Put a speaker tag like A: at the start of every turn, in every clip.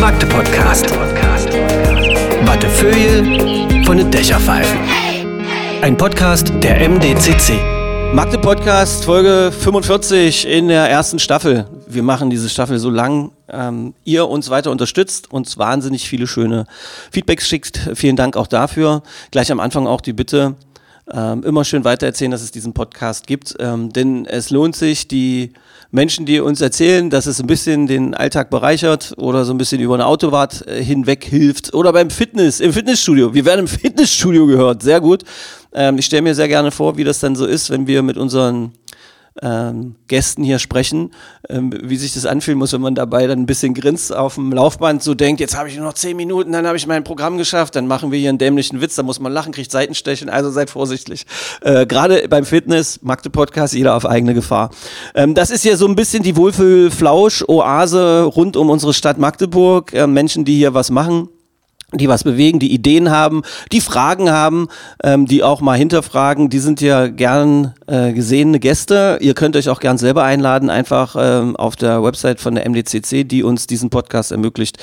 A: Magde Podcast. Wattefeuille von den Dächerpfeifen. Ein Podcast der MDCC.
B: Magde Podcast Folge 45 in der ersten Staffel. Wir machen diese Staffel so lang, ähm, ihr uns weiter unterstützt, uns wahnsinnig viele schöne Feedbacks schickt. Vielen Dank auch dafür. Gleich am Anfang auch die Bitte, ähm, immer schön weitererzählen, dass es diesen Podcast gibt, ähm, denn es lohnt sich, die Menschen, die uns erzählen, dass es ein bisschen den Alltag bereichert oder so ein bisschen über eine Autofahrt äh, hinweg hilft oder beim Fitness, im Fitnessstudio. Wir werden im Fitnessstudio gehört, sehr gut. Ähm, ich stelle mir sehr gerne vor, wie das dann so ist, wenn wir mit unseren ähm, Gästen hier sprechen, ähm, wie sich das anfühlen muss, wenn man dabei dann ein bisschen grinst auf dem Laufband, so denkt, jetzt habe ich nur noch zehn Minuten, dann habe ich mein Programm geschafft, dann machen wir hier einen dämlichen Witz, da muss man lachen, kriegt Seitenstechen, also seid vorsichtig. Äh, Gerade beim Fitness, Magde Podcast, jeder auf eigene Gefahr. Ähm, das ist hier so ein bisschen die Wohlfühl-Flausch-Oase rund um unsere Stadt Magdeburg, äh, Menschen, die hier was machen die was bewegen, die Ideen haben, die Fragen haben, ähm, die auch mal hinterfragen, die sind ja gern äh, gesehene Gäste. Ihr könnt euch auch gern selber einladen, einfach ähm, auf der Website von der MDCC, die uns diesen Podcast ermöglicht,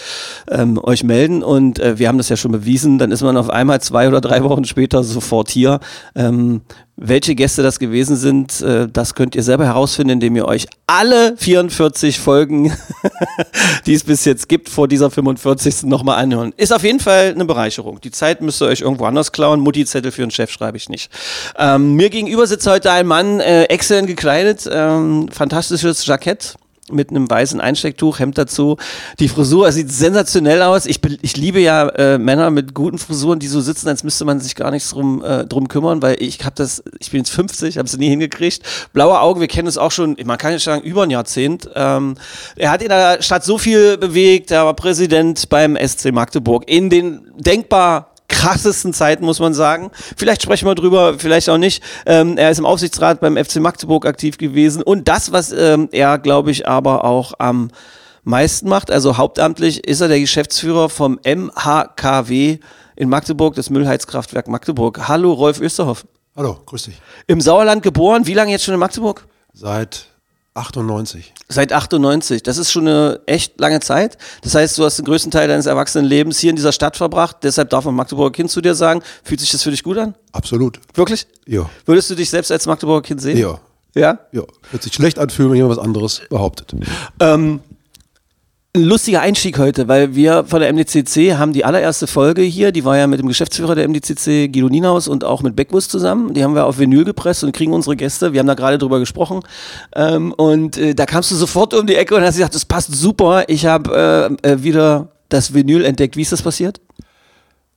B: ähm, euch melden. Und äh, wir haben das ja schon bewiesen, dann ist man auf einmal zwei oder drei Wochen später sofort hier. Ähm, welche Gäste das gewesen sind, äh, das könnt ihr selber herausfinden, indem ihr euch alle 44 Folgen, die es bis jetzt gibt, vor dieser 45. nochmal anhören. Ist auf jeden Fall eine Bereicherung. Die Zeit müsst ihr euch irgendwo anders klauen. Mutti-Zettel für einen Chef schreibe ich nicht. Ähm, mir gegenüber sitzt heute ein Mann, äh, exzellent gekleidet, ähm, fantastisches Jackett mit einem weißen Einstecktuch, Hemd dazu. Die Frisur sieht sensationell aus. Ich, be- ich liebe ja äh, Männer mit guten Frisuren, die so sitzen, als müsste man sich gar nichts drum, äh, drum kümmern, weil ich habe das, ich bin jetzt 50, habe es nie hingekriegt. Blaue Augen, wir kennen es auch schon, man kann nicht sagen, über ein Jahrzehnt. Ähm, er hat in der Stadt so viel bewegt, er war Präsident beim SC Magdeburg in den denkbar krassesten Zeiten, muss man sagen. Vielleicht sprechen wir drüber, vielleicht auch nicht. Ähm, er ist im Aufsichtsrat beim FC Magdeburg aktiv gewesen. Und das, was ähm, er, glaube ich, aber auch am meisten macht, also hauptamtlich, ist er der Geschäftsführer vom MHKW in Magdeburg, das Müllheizkraftwerk Magdeburg. Hallo, Rolf Österhoff.
C: Hallo, grüß dich.
B: Im Sauerland geboren, wie lange jetzt schon in Magdeburg?
C: Seit 98.
B: Seit 98. Das ist schon eine echt lange Zeit. Das heißt, du hast den größten Teil deines Erwachsenenlebens hier in dieser Stadt verbracht. Deshalb darf man Magdeburger Kind zu dir sagen. Fühlt sich das für dich gut an?
C: Absolut.
B: Wirklich?
C: Ja.
B: Würdest du dich selbst als Magdeburger Kind sehen?
C: Ja.
B: Ja?
C: Ja. Wird sich schlecht anfühlen, wenn jemand was anderes behauptet.
B: Ähm, lustiger Einstieg heute, weil wir von der MDCC haben die allererste Folge hier, die war ja mit dem Geschäftsführer der MDCC, Guido Nienhaus und auch mit Beckbus zusammen. Die haben wir auf Vinyl gepresst und kriegen unsere Gäste. Wir haben da gerade drüber gesprochen. Ähm, und äh, da kamst du sofort um die Ecke und hast gesagt, das passt super. Ich habe äh, äh, wieder das Vinyl entdeckt. Wie ist das passiert?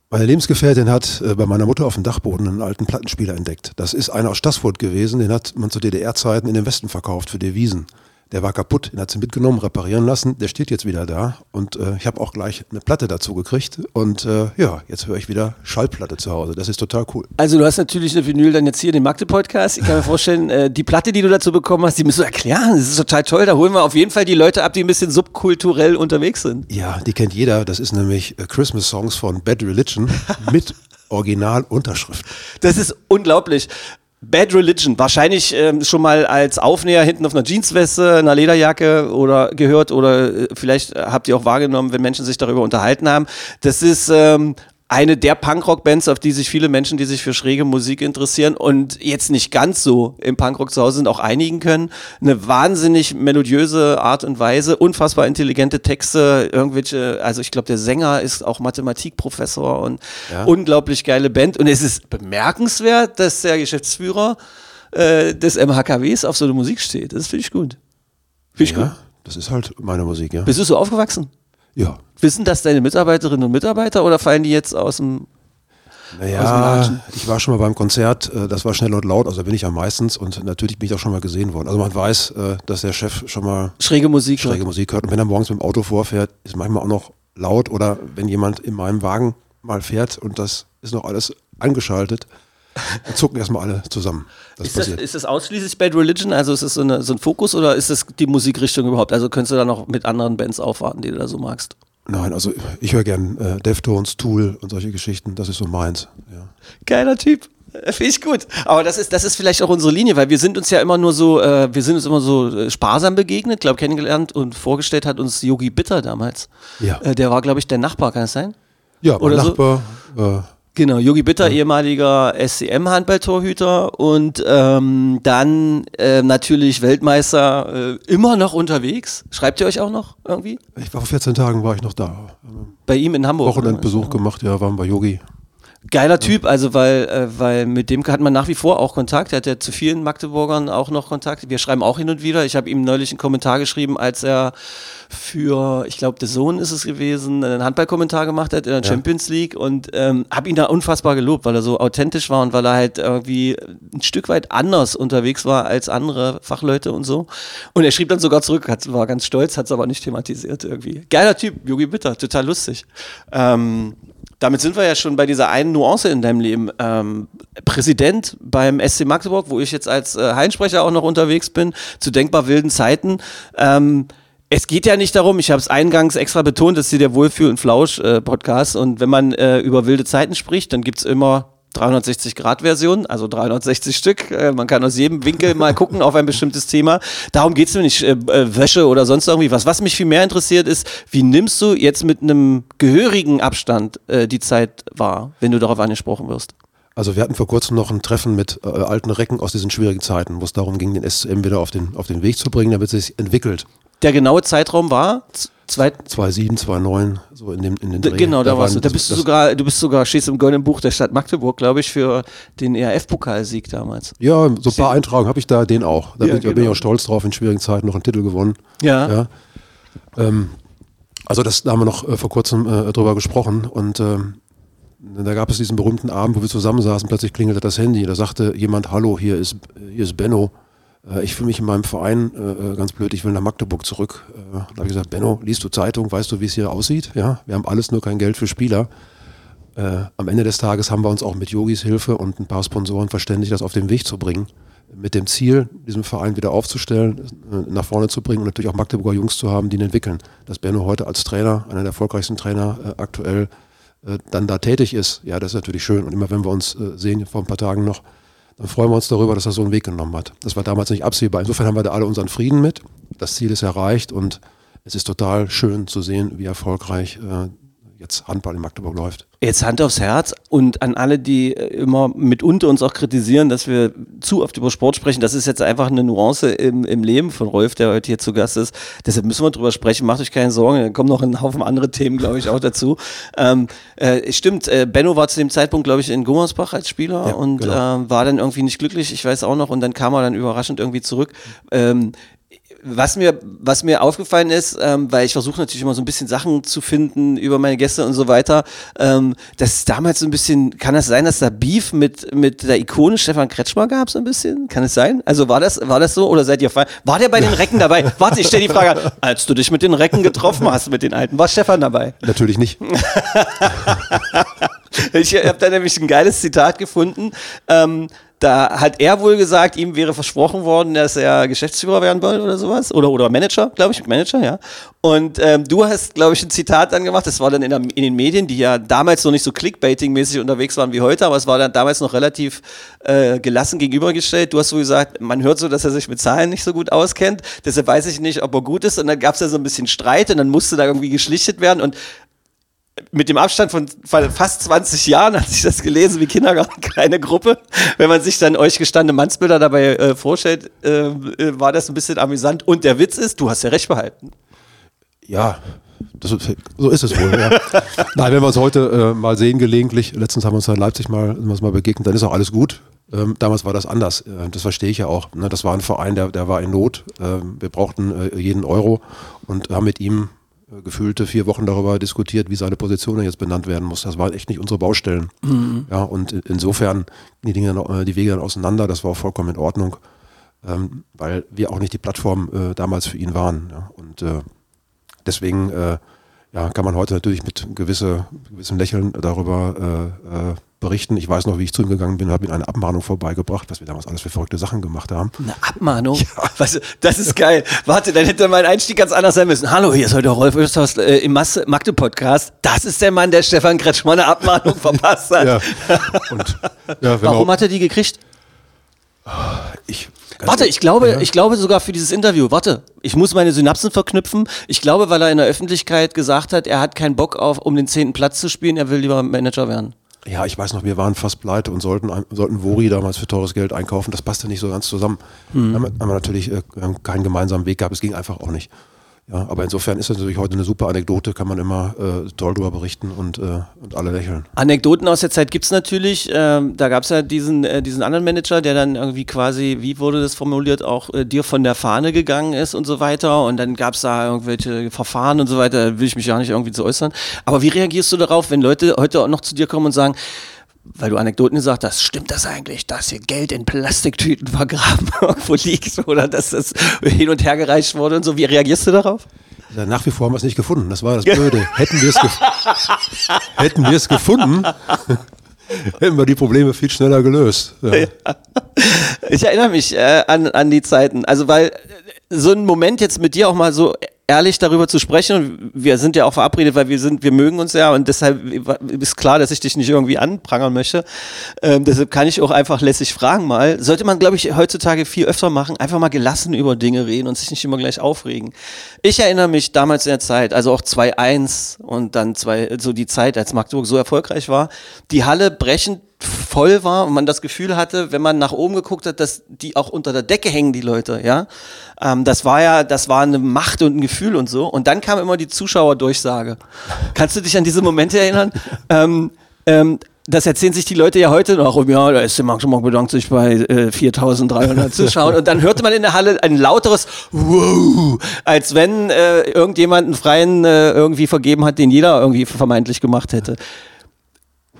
C: Meine Lebensgefährtin hat äh, bei meiner Mutter auf dem Dachboden einen alten Plattenspieler entdeckt. Das ist einer aus Stassfurt gewesen, den hat man zu DDR-Zeiten in den Westen verkauft für Devisen. Der war kaputt, den hat sie mitgenommen, reparieren lassen. Der steht jetzt wieder da und äh, ich habe auch gleich eine Platte dazu gekriegt. Und äh, ja, jetzt höre ich wieder Schallplatte zu Hause. Das ist total cool.
B: Also du hast natürlich eine Vinyl dann jetzt hier in den Magde-Podcast. Ich kann mir vorstellen, äh, die Platte, die du dazu bekommen hast, die musst du erklären. Das ist total toll. Da holen wir auf jeden Fall die Leute ab, die ein bisschen subkulturell unterwegs sind.
C: Ja, die kennt jeder. Das ist nämlich äh, Christmas Songs von Bad Religion mit Originalunterschrift.
B: Das ist unglaublich. Bad Religion, wahrscheinlich ähm, schon mal als Aufnäher hinten auf einer Jeansweste, einer Lederjacke oder gehört oder äh, vielleicht habt ihr auch wahrgenommen, wenn Menschen sich darüber unterhalten haben. Das ist ähm, eine der Punkrock-Bands, auf die sich viele Menschen, die sich für schräge Musik interessieren und jetzt nicht ganz so im Punkrock zu Hause sind, auch einigen können. Eine wahnsinnig melodiöse Art und Weise, unfassbar intelligente Texte, irgendwelche, also ich glaube, der Sänger ist auch Mathematikprofessor und unglaublich geile Band. Und es ist bemerkenswert, dass der Geschäftsführer äh, des MHKWs auf so eine Musik steht. Das finde ich gut. Finde ich gut.
C: Ja, das ist halt meine Musik, ja.
B: Bist du so aufgewachsen?
C: Ja.
B: Wissen das deine Mitarbeiterinnen und Mitarbeiter oder fallen die jetzt aus dem
C: Naja, ich war schon mal beim Konzert, äh, das war schnell und laut, also da bin ich ja meistens und natürlich bin ich auch schon mal gesehen worden. Also man weiß, äh, dass der Chef schon mal
B: schräge Musik?
C: schräge Musik hört und wenn er morgens mit dem Auto vorfährt, ist manchmal auch noch laut oder wenn jemand in meinem Wagen mal fährt und das ist noch alles angeschaltet, dann zucken erstmal alle zusammen. Das
B: Ist das, ist das ausschließlich Bad Religion? Also ist das so, eine, so ein Fokus oder ist das die Musikrichtung überhaupt? Also könntest du da noch mit anderen Bands aufwarten, die du da so magst?
C: Nein, also ich höre gern äh, Deftones, Tool und solche Geschichten, das ist so meins. Ja.
B: Geiler Typ. Finde ich gut. Aber das ist, das ist vielleicht auch unsere Linie, weil wir sind uns ja immer nur so, äh, wir sind uns immer so äh, sparsam begegnet, glaube kennengelernt und vorgestellt hat uns Yogi Bitter damals.
C: Ja.
B: Äh, der war, glaube ich, der Nachbar, kann es sein?
C: Ja, mein
B: Oder so.
C: Nachbar, äh,
B: Genau, Yogi Bitter, ehemaliger SCM-Handballtorhüter und ähm, dann äh, natürlich Weltmeister, äh, immer noch unterwegs. Schreibt ihr euch auch noch irgendwie?
C: ich war vor 14 Tagen war ich noch da.
B: Bei ihm in Hamburg.
C: Wochenendbesuch gemacht, ja, waren bei Yogi.
B: Geiler Typ, also weil, äh, weil mit dem hat man nach wie vor auch Kontakt. Er hat ja zu vielen Magdeburgern auch noch Kontakt. Wir schreiben auch hin und wieder. Ich habe ihm neulich einen Kommentar geschrieben, als er für, ich glaube, The Sohn ist es gewesen, einen Handballkommentar gemacht hat in der Champions League und ähm, habe ihn da unfassbar gelobt, weil er so authentisch war und weil er halt irgendwie ein Stück weit anders unterwegs war als andere Fachleute und so. Und er schrieb dann sogar zurück, hat, war ganz stolz, hat es aber nicht thematisiert irgendwie. Geiler Typ, Yogi Bitter, total lustig. Ähm, damit sind wir ja schon bei dieser einen Nuance in deinem Leben. Ähm, Präsident beim SC Magdeburg, wo ich jetzt als äh, Heinsprecher auch noch unterwegs bin, zu denkbar wilden Zeiten. Ähm, es geht ja nicht darum, ich habe es eingangs extra betont, das ist hier der Wohlfühl- und Flausch-Podcast. und wenn man äh, über wilde Zeiten spricht, dann gibt es immer 360-Grad-Version, also 360 Stück. Äh, man kann aus jedem Winkel mal gucken auf ein bestimmtes Thema. Darum geht es mir nicht, äh, äh, Wäsche oder sonst irgendwie was. Was mich viel mehr interessiert ist, wie nimmst du jetzt mit einem gehörigen Abstand äh, die Zeit wahr, wenn du darauf angesprochen wirst?
C: Also wir hatten vor kurzem noch ein Treffen mit äh, alten Recken aus diesen schwierigen Zeiten, wo es darum ging, den SCM wieder auf den, auf den Weg zu bringen, damit es sich entwickelt.
B: Der genaue Zeitraum war zwei,
C: 2,7, 2,9, so in, dem, in den Dreh.
B: Genau, da, warst du. Da bist du sogar, du bist sogar, stehst im goldenen Buch der Stadt Magdeburg, glaube ich, für den ERF-Pokalsieg damals.
C: Ja, so ein paar Eintragungen habe ich da, den auch. Da
B: Ja,
C: bin, ich- da bin ich
B: genau.
C: auch stolz drauf, in schwierigen Zeiten noch einen Titel gewonnen.
B: Ja.
C: Ja. Ähm, also das, da haben wir noch äh, vor kurzem äh, drüber gesprochen und ähm, da gab es diesen berühmten Abend, wo wir zusammensaßen, plötzlich klingelte das Handy. Da sagte jemand, hallo, hier ist, hier ist Benno. Äh, ich fühle mich in meinem Verein äh, äh, ganz blöd, ich will nach Magdeburg zurück. Äh, da habe ich gesagt, Benno, liest du Zeitung, weißt du, wie es hier aussieht? Ja, wir haben alles nur kein Geld für Spieler. Äh, am Ende des Tages haben wir uns auch mit Yogis Hilfe und ein paar Sponsoren verständigt, das auf den Weg zu bringen. Mit dem Ziel, diesen Verein wieder aufzustellen, äh, nach vorne zu bringen und natürlich auch Magdeburger Jungs zu haben, die ihn entwickeln. Dass Benno heute als Trainer, einer der erfolgreichsten Trainer aktuell, dann da tätig ist, ja, das ist natürlich schön. Und immer wenn wir uns sehen, vor ein paar Tagen noch, dann freuen wir uns darüber, dass er so einen Weg genommen hat. Das war damals nicht absehbar. Insofern haben wir da alle unseren Frieden mit. Das Ziel ist erreicht und es ist total schön zu sehen, wie erfolgreich äh, jetzt Handball in Magdeburg läuft.
B: Jetzt Hand aufs Herz und an alle, die äh, immer mitunter uns auch kritisieren, dass wir zu oft über Sport sprechen. Das ist jetzt einfach eine Nuance im, im Leben von Rolf, der heute hier zu Gast ist. Deshalb müssen wir drüber sprechen. Macht euch keine Sorgen. Da kommen noch ein Haufen andere Themen, glaube ich, auch dazu. Ähm, äh, stimmt, äh, Benno war zu dem Zeitpunkt, glaube ich, in Gummersbach als Spieler
C: Ja,
B: und
C: genau.
B: ähm, war dann irgendwie nicht glücklich. Ich weiß auch noch. Und dann kam er dann überraschend irgendwie zurück. Ähm, was mir, was mir aufgefallen ist, ähm, weil ich versuche natürlich immer so ein bisschen Sachen zu finden über meine Gäste und so weiter, ähm, dass damals so ein bisschen, kann das sein, dass da Beef mit, mit der Ikone Stefan Kretschmer gab, so ein bisschen? Kann es sein? Also war das, war das so oder seid ihr fein? War der bei den Recken dabei? Warte, ich stelle die Frage, an. als du dich mit den Recken getroffen hast, mit den Alten, war Stefan dabei?
C: Natürlich nicht.
B: Ich habe da nämlich ein geiles Zitat gefunden. Ähm, da hat er wohl gesagt, ihm wäre versprochen worden, dass er Geschäftsführer werden soll oder sowas. Oder, oder Manager, glaube ich, Manager, ja. Und ähm, du hast, glaube ich, ein Zitat dann gemacht. Das war dann in, der, in den Medien, die ja damals noch nicht so Clickbaiting-mäßig unterwegs waren wie heute, aber es war dann damals noch relativ äh, gelassen gegenübergestellt. Du hast so gesagt, man hört so, dass er sich mit Zahlen nicht so gut auskennt. Deshalb weiß ich nicht, ob er gut ist. Und dann gab es ja so ein bisschen Streit und dann musste da irgendwie geschlichtet werden. Und mit dem Abstand von fast 20 Jahren hat sich das gelesen wie Kindergarten, keine Gruppe. Wenn man sich dann euch gestandene Mannsbilder dabei äh, vorstellt, äh, äh, war das ein bisschen amüsant. Und der Witz ist, du hast ja recht behalten.
C: Ja, das so ist es wohl. Ja. Nein, wenn wir uns heute äh, mal sehen gelegentlich, letztens haben wir uns in Leipzig mal, uns mal begegnet, dann ist auch alles gut. Ähm, damals war das anders. Äh, das verstehe ich ja auch. Ne? Das war ein Verein, der, der war in Not. Ähm, wir brauchten äh, jeden Euro und haben mit ihm gefühlte vier Wochen darüber diskutiert, wie seine Position jetzt benannt werden muss. Das waren echt nicht unsere Baustellen. Ja, und in- insofern die Dinge, dann, äh, die Wege dann auseinander. Das war auch vollkommen in Ordnung, ähm, weil wir auch nicht die Plattform äh, damals für ihn waren. Ja? Und äh, deswegen äh, ja, kann man heute natürlich mit gewisse, gewissem Lächeln darüber äh, äh, berichten. Ich weiß noch, wie ich zu ihm gegangen bin, habe ihm eine Abmahnung vorbeigebracht, was wir damals alles für verrückte Sachen gemacht haben.
B: Eine Abmahnung? Was, das ist geil. Warte, dann hätte mein Einstieg ganz anders sein müssen. Hallo, hier ist heute Rolf Österhaus äh, im Masse Magde Podcast. Das ist der Mann, der Stefan Kretschmann eine Abmahnung verpasst hat.
C: Ja. Und, ja,
B: Warum hat er die gekriegt?
C: ich,
B: Warte, ich glaube, ich glaube sogar für dieses Interview. Warte, ich muss meine Synapsen verknüpfen. Ich glaube, weil er in der Öffentlichkeit gesagt hat, er hat keinen Bock auf, um den zehnten Platz zu spielen, er will lieber Manager werden.
C: Ja, ich weiß noch, wir waren fast pleite und sollten, sollten Vori damals für teures Geld einkaufen. Das passte nicht so ganz zusammen.
B: Hm.
C: Haben, wir- natürlich äh, keinen gemeinsamen Weg gehabt. Es ging einfach auch nicht. Ja, aber insofern ist das natürlich heute eine super Anekdote, kann man immer äh, toll drüber berichten und, äh, und alle lächeln.
B: Anekdoten aus der Zeit gibt's natürlich. Ähm, da gab's ja diesen, äh, diesen anderen Manager, der dann irgendwie quasi, wie wurde das formuliert, auch äh, dir von der Fahne gegangen ist und so weiter. Und dann gab's da irgendwelche Verfahren und so weiter. Da will ich mich ja nicht irgendwie zu äußern. Aber wie reagierst du darauf, wenn Leute heute auch noch zu dir kommen und sagen, weil du Anekdoten gesagt hast, stimmt das eigentlich, dass hier Geld in Plastiktüten vergraben irgendwo liegt oder dass das hin und her gereicht wurde und so. Wie reagierst du darauf?
C: Ja, nach wie vor haben wir es nicht gefunden. Das war das Blöde. Hätten wir es gef hätten wir es gefunden, hätten wir die Probleme viel schneller gelöst. Ja.
B: Ich erinnere mich äh, an, an die Zeiten. Also, weil so ein Moment jetzt mit dir auch mal so ehrlich darüber zu sprechen und wir sind ja auch verabredet, weil wir sind, wir mögen uns ja und deshalb ist klar, dass ich dich nicht irgendwie anprangern möchte. Ähm, deshalb kann ich auch einfach lässig fragen mal. Sollte man, glaube ich, heutzutage viel öfter machen, einfach mal gelassen über Dinge reden und sich nicht immer gleich aufregen. Ich erinnere mich damals in der Zeit, also auch 2-1 und dann zwei, so die Zeit, als Magdeburg so erfolgreich war, die Halle brechend voll war und man das Gefühl hatte, wenn man nach oben geguckt hat, dass die auch unter der Decke hängen, die Leute, ja. Ähm, das war ja, das war eine Macht und ein Gefühl und so. Und dann kam immer die Zuschauerdurchsage. Kannst du dich an diese Momente erinnern? ähm, ähm, das erzählen sich die Leute ja heute noch. um, Ja, der SC Magdeburg bedankt sich bei äh, 4.300 Zuschauern. Und dann hörte man in der Halle ein lauteres Wow, als wenn äh, irgendjemand einen freien äh, irgendwie vergeben hat, den jeder irgendwie vermeintlich gemacht hätte.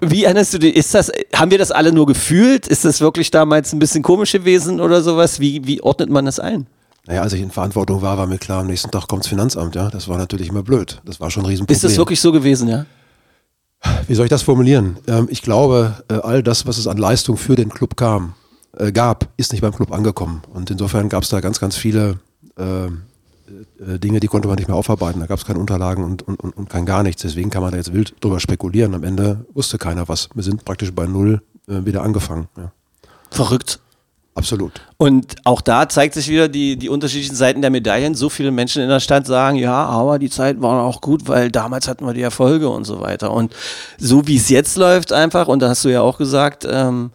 B: Wie erinnerst du dich? Ist das, haben wir das alle nur gefühlt? Ist das wirklich damals ein bisschen komisch gewesen oder sowas? Wie, wie ordnet man das ein?
C: Naja, als ich in Verantwortung war, war mir klar, am nächsten Tag kommt das Finanzamt. Ja, Das war natürlich immer blöd. Das war schon ein Riesenproblem.
B: Ist das wirklich so gewesen, ja?
C: Wie soll ich das formulieren? Ähm, ich glaube, äh, all das, was es an Leistung für den Club kam, äh, gab, ist nicht beim Club angekommen. Und insofern gab es da ganz, ganz viele äh, Dinge, die konnte man nicht mehr aufarbeiten. Da gab es keine Unterlagen und, und, und, kein gar nichts. Deswegen kann man da jetzt wild drüber spekulieren. Am Ende wusste keiner was. Wir sind praktisch bei Null äh, wieder angefangen. Ja.
B: Verrückt.
C: Absolut.
B: Und auch da zeigt sich wieder die, die unterschiedlichen Seiten der Medaillen. So viele Menschen in der Stadt sagen, ja, aber die Zeit war auch gut, weil damals hatten wir die Erfolge und so weiter. Und so wie es jetzt läuft einfach, und da hast du ja auch gesagt, ähm,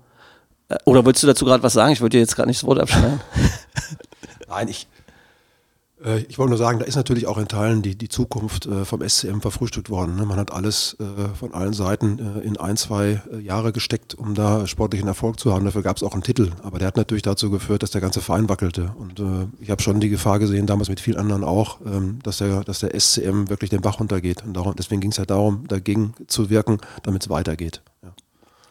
B: äh, oder wolltest du dazu gerade was sagen? Ich wollte dir jetzt gerade nicht das Wort abschneiden.
C: Nein, ich, äh, ich wollte nur sagen, da ist natürlich auch in Teilen die, die Zukunft äh, vom SCM verfrühstückt worden. Ne? Man hat alles äh, von allen Seiten äh, in ein, zwei äh, Jahre gesteckt, um da sportlichen Erfolg zu haben. Dafür gab es auch einen Titel. Aber der hat natürlich dazu geführt, dass der ganze Verein wackelte. Und äh, ich habe schon die Gefahr gesehen, damals mit vielen anderen auch, ähm, dass, der, dass der SCM wirklich den Bach runtergeht. Und darum, deswegen ging es ja darum, dagegen zu wirken, damit es weitergeht. Ja.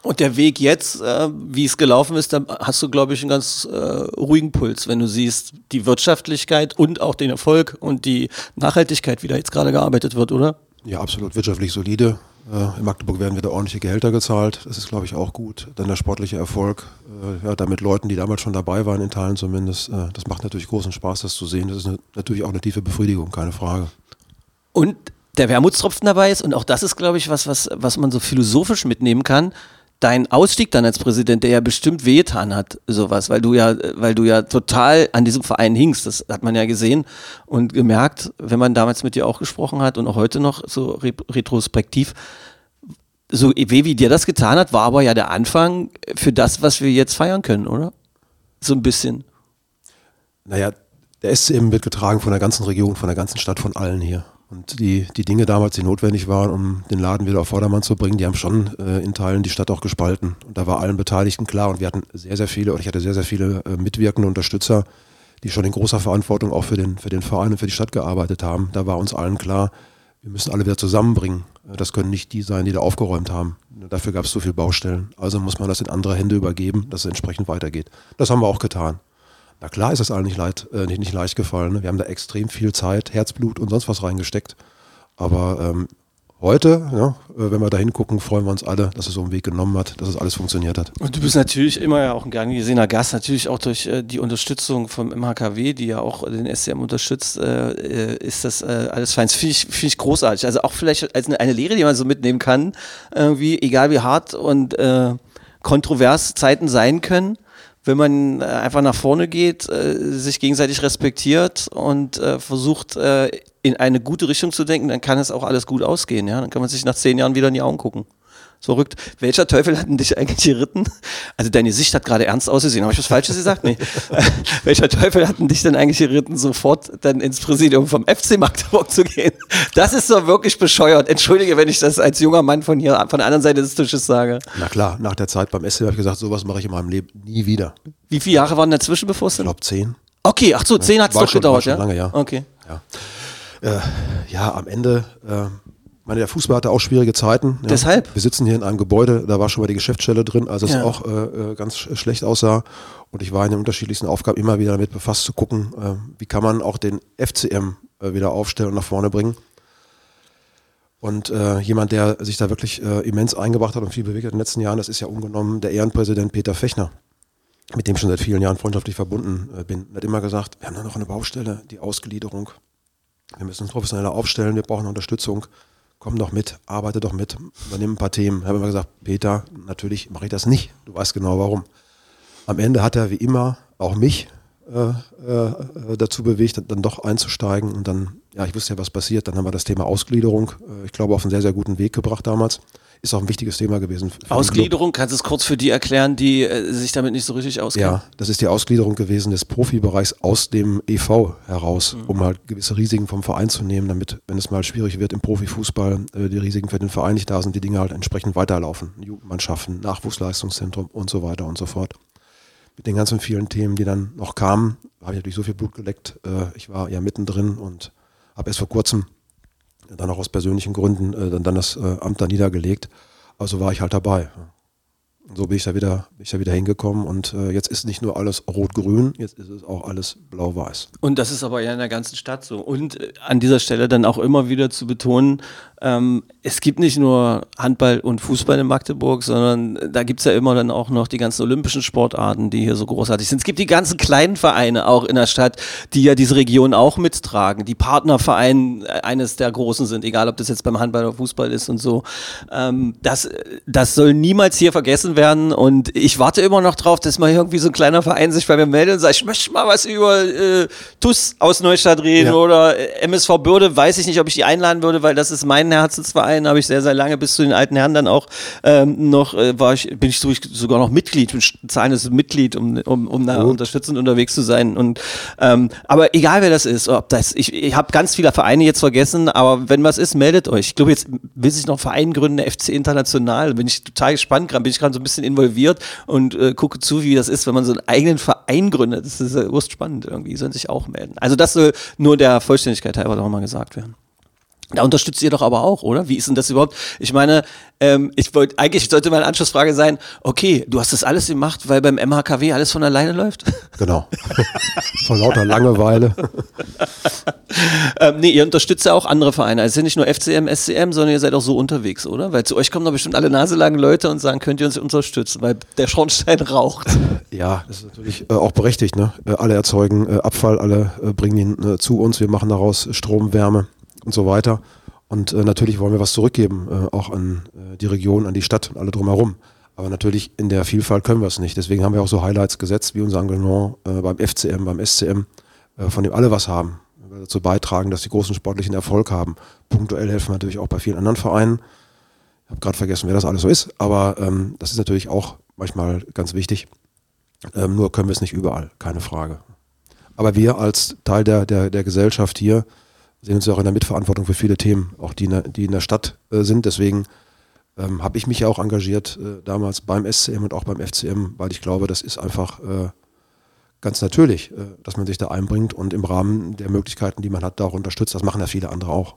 B: Und der Weg jetzt, äh, wie es gelaufen ist, da hast du, glaube ich, einen ganz äh, ruhigen Puls, wenn du siehst, die Wirtschaftlichkeit und auch den Erfolg und die Nachhaltigkeit, wie da jetzt gerade gearbeitet wird, oder?
C: Ja, absolut wirtschaftlich solide. Äh, in Magdeburg werden wieder ordentliche Gehälter gezahlt. Das ist, glaube ich, auch gut. Dann der sportliche Erfolg. Äh, ja, damit Leuten, die damals schon dabei waren, in Teilen zumindest. Äh, das macht natürlich großen Spaß, das zu sehen. Das ist eine, natürlich auch eine tiefe Befriedigung, keine Frage.
B: Und der Wermutstropfen dabei ist, und auch das ist, glaube ich, was, was, was man so philosophisch mitnehmen kann. Dein Ausstieg dann als Präsident, der ja bestimmt wehgetan hat, sowas, weil du ja, weil du ja total an diesem Verein hingst. Das hat man ja gesehen und gemerkt, wenn man damals mit dir auch gesprochen hat und auch heute noch so re retrospektiv. So weh wie dir das getan hat, war aber ja der Anfang für das, was wir jetzt feiern können, oder? So ein bisschen.
C: Naja, der SCM wird getragen von der ganzen Region, von der ganzen Stadt, von allen hier. Und die, die Dinge damals, die notwendig waren, um den Laden wieder auf Vordermann zu bringen, die haben schon äh, in Teilen die Stadt auch gespalten. Und da war allen Beteiligten klar. Und wir hatten sehr, sehr viele, oder ich hatte sehr, sehr viele äh, mitwirkende Unterstützer, die schon in großer Verantwortung auch für den, für den Verein und für die Stadt gearbeitet haben. Da war uns allen klar, wir müssen alle wieder zusammenbringen. Äh, Das können nicht die sein, die da aufgeräumt haben. Dafür gab es so viele Baustellen. Also muss man das in andere Hände übergeben, dass es entsprechend weitergeht. Das haben wir auch getan. Na klar ist das allen nicht, leid, äh, nicht, nicht leicht gefallen. Ne? Wir haben da extrem viel Zeit, Herzblut und sonst was reingesteckt. Aber ähm, heute, ja, äh, wenn wir da hingucken, freuen wir uns alle, dass es so einen Weg genommen hat, dass es alles funktioniert hat.
B: Und du bist natürlich immer ja auch ein gern gesehener Gast, natürlich auch durch äh, die Unterstützung vom MHKW, die ja auch den SCM unterstützt, äh, äh, ist das äh, alles fein. Finde ich, find ich großartig. Also auch vielleicht als eine, eine Lehre, die man so mitnehmen kann, irgendwie, egal wie hart und äh, kontrovers Zeiten sein können wenn man äh, einfach nach vorne geht, äh, sich gegenseitig respektiert und äh, versucht, in eine gute Richtung zu denken, dann kann es auch alles gut ausgehen. Ja? Dann kann man sich nach zehn Jahren wieder in die Augen gucken. Verrückt. Welcher Teufel hat denn dich eigentlich geritten? Also deine Sicht hat gerade ernst ausgesehen. Habe ich was Falsches gesagt? Nee. Welcher Teufel hat denn dich denn eigentlich geritten, sofort dann ins Präsidium vom FC Magdeburg zu gehen? Das ist doch wirklich bescheuert. Entschuldige, wenn ich das als junger Mann von hier, von der anderen Seite des Tisches sage.
C: Na klar, nach der Zeit beim SC habe ich gesagt, sowas mache ich in meinem Leben nie wieder.
B: Wie viele Jahre waren dazwischen, bevor es
C: Ich glaube zehn.
B: Okay, ach so, zehn hat es doch
C: schon-
B: gedauert,
C: war schon
B: ja?
C: lange, ja.
B: Okay.
C: Ja, äh, ja am Ende, äh, meine, der Fußball hatte auch schwierige Zeiten. Ja.
B: Deshalb?
C: Wir sitzen hier in einem Gebäude, da war schon mal die Geschäftsstelle drin, als es
B: Ja.
C: auch äh, äh, ganz sch schlecht aussah. Und ich war in den unterschiedlichsten Aufgaben immer wieder damit befasst zu gucken, äh, wie kann man auch den FCM äh, wieder aufstellen und nach vorne bringen. Und äh, jemand, der sich da wirklich äh, immens eingebracht hat und viel bewegt hat in den letzten Jahren, das ist ja ungenommen der Ehrenpräsident Peter Fechner, mit dem ich schon seit vielen Jahren freundschaftlich verbunden bin. Er hat immer gesagt, wir haben da noch eine Baustelle, die Ausgliederung. Wir müssen uns professioneller aufstellen, wir brauchen Unterstützung. Komm doch mit, arbeite doch mit, übernimm ein paar Themen. Ich habe immer gesagt, Peter, natürlich mache ich das nicht. Du weißt genau warum. Am Ende hat er wie immer auch mich äh, äh, dazu bewegt, dann doch einzusteigen. Und dann, ja, ich wusste ja, was passiert. Dann haben wir das Thema Ausgliederung, äh, ich glaube, auf einen sehr, sehr guten Weg gebracht damals. Ist auch ein wichtiges Thema gewesen.
B: Ausgliederung, kannst du es kurz für die erklären, die äh, sich damit nicht so richtig auskennen?
C: Ja, das ist die Ausgliederung gewesen des Profibereichs aus dem EV heraus,
B: Mhm.
C: um halt gewisse Risiken vom Verein zu nehmen, damit, wenn es mal schwierig wird im Profifußball, äh, die Risiken für den Verein nicht da sind, die Dinge halt entsprechend weiterlaufen. Jugendmannschaften, Nachwuchsleistungszentrum und so weiter und so fort. Mit den ganzen vielen Themen, die dann noch kamen, habe ich natürlich so viel Blut geleckt. Äh, ich war ja mittendrin und habe erst vor kurzem dann auch aus persönlichen Gründen äh, dann, dann das äh, Amt da niedergelegt. Also war ich halt dabei. Und so bin ich da wieder, bin ich da wieder hingekommen und äh, jetzt ist nicht nur alles rot-grün, jetzt ist es auch alles blau-weiß.
B: Und das ist aber ja in der ganzen Stadt so. Und äh, an dieser Stelle dann auch immer wieder zu betonen, ähm, es gibt nicht nur Handball und Fußball in Magdeburg, sondern da gibt es ja immer dann auch noch die ganzen olympischen Sportarten, die hier so großartig sind. Es gibt die ganzen kleinen Vereine auch in der Stadt, die ja diese Region auch mittragen, die Partnervereine äh, eines der großen sind, egal ob das jetzt beim Handball oder Fußball ist und so. Ähm, das, das soll niemals hier vergessen werden und ich warte immer noch drauf, dass mal irgendwie so ein kleiner Verein sich bei mir meldet und sagt, ich möchte mal was über äh, TUS aus Neustadt reden
C: Ja.
B: oder äh, MSV Bürde, weiß ich nicht, ob ich die einladen würde, weil das ist mein Herzensverein, habe ich sehr, sehr lange bis zu den alten Herren dann auch ähm, noch, äh, war ich, bin ich so- sogar noch Mitglied, bin zahlendes Mitglied, um, um, um da unterstützend unterwegs zu sein. Und ähm, aber egal wer das ist, ob das, ich, ich habe ganz viele Vereine jetzt vergessen, aber wenn was ist, meldet euch. Ich glaube, jetzt will sich noch ein Verein gründen, FC International. Bin ich total gespannt, gerade bin ich gerade so ein bisschen involviert und äh, gucke zu, wie das ist, wenn man so einen eigenen Verein gründet. Das ist äh, spannend irgendwie, sollen sich auch melden. Also das soll nur der Vollständigkeit halber noch mal gesagt werden. Da unterstützt ihr doch aber auch, oder? Wie ist denn das überhaupt? Ich meine, ähm, ich wollte eigentlich sollte meine Anschlussfrage sein: Okay, du hast das alles gemacht, weil beim MHKW alles von alleine läuft.
C: Genau. Von lauter Langeweile.
B: ähm, nee, ihr unterstützt ja auch andere Vereine. Also es sind nicht nur FCM, SCM, sondern ihr seid auch so unterwegs, oder? Weil zu euch kommen doch bestimmt alle naselangen Leute und sagen, könnt ihr uns unterstützen, weil der Schornstein raucht.
C: Ja, das ist natürlich äh, auch berechtigt. Ne? Äh, alle erzeugen äh, Abfall, alle äh, bringen ihn äh, zu uns. Wir machen daraus Strom, Wärme und so weiter. Und äh, natürlich wollen wir was zurückgeben, äh, auch an äh, die Region, an die Stadt und alle drumherum. Aber natürlich in der Vielfalt können wir es nicht. Deswegen haben wir auch so Highlights gesetzt, wie unser Engagement äh, beim FCM, beim SCM, äh, von dem alle was haben. Wir dazu beitragen, dass die großen sportlichen Erfolg haben. Punktuell helfen wir natürlich auch bei vielen anderen Vereinen. Ich habe gerade vergessen, wer das alles so ist, aber ähm, das ist natürlich auch manchmal ganz wichtig. Ähm, nur können wir es nicht überall, keine Frage. Aber wir als Teil der, der, der Gesellschaft hier sehen uns ja auch in der Mitverantwortung für viele Themen, auch die in der, die in der Stadt äh, sind. Deswegen ähm, habe ich mich ja auch engagiert äh, damals beim SCM und auch beim FCM, weil ich glaube, das ist einfach äh, ganz natürlich, äh, dass man sich da einbringt und im Rahmen der Möglichkeiten, die man hat, da auch unterstützt. Das machen ja viele andere auch.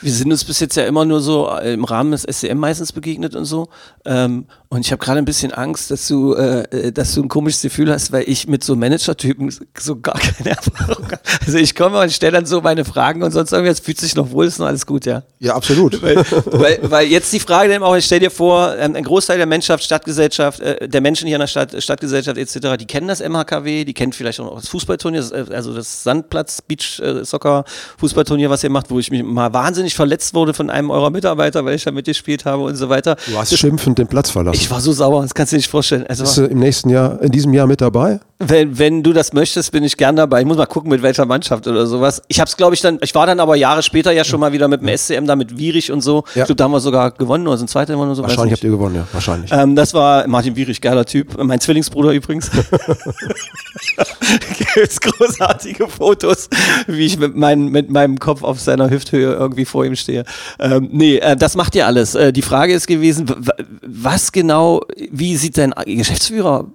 B: Wir sind uns bis jetzt ja immer nur so äh, im Rahmen des SCM meistens begegnet und so. Ähm, und ich habe gerade ein bisschen Angst, dass du, äh, äh, dass du ein komisches Gefühl hast, weil ich mit so Manager-Typen so gar keine Erfahrung habe. Also ich komme und stelle dann so meine Fragen und sonst irgendwas fühlt sich noch wohl, ist noch alles gut, ja.
C: Ja, absolut.
B: Weil, weil, weil jetzt die Frage dann auch, ich stell dir vor, ähm, ein Großteil der Menschheit, Stadtgesellschaft, äh, der Menschen hier in der Stadt, Stadtgesellschaft etc., die kennen das MHKW, die kennen vielleicht auch noch das Fußballturnier, äh, also das Sandplatz, Beach Soccer Fußballturnier, was ihr macht, wo ich mich mal wahnsinnig verletzt wurde von einem eurer Mitarbeiter, weil ich da mitgespielt habe und so weiter.
C: Du hast schimpfend den Platz verlassen.
B: Ich war so sauer, das kannst du dir nicht vorstellen. Also,
C: Bist du im nächsten Jahr, in diesem Jahr mit dabei?
B: Wenn, wenn du das möchtest, bin ich gern dabei. Ich muss mal gucken, mit welcher Mannschaft oder sowas. Ich hab's, glaube ich, dann, ich war dann aber Jahre später ja schon mal wieder mit dem SCM da mit Wierich und so.
C: Ja.
B: Ich glaube, da haben wir sogar gewonnen oder sind Zweiter immer nur so.
C: Wahrscheinlich habt ihr gewonnen, ja. Wahrscheinlich.
B: Ähm, das war Martin Wierich, geiler Typ. Mein Zwillingsbruder übrigens. Gibt's großartige Fotos, wie ich mit, mein, mit meinem Kopf auf seiner Hüfthöhe irgendwie vor ihm stehe. Ähm, nee, äh, das macht ihr alles. Äh, die Frage ist gewesen, was genau, wie sieht dein Geschäftsführer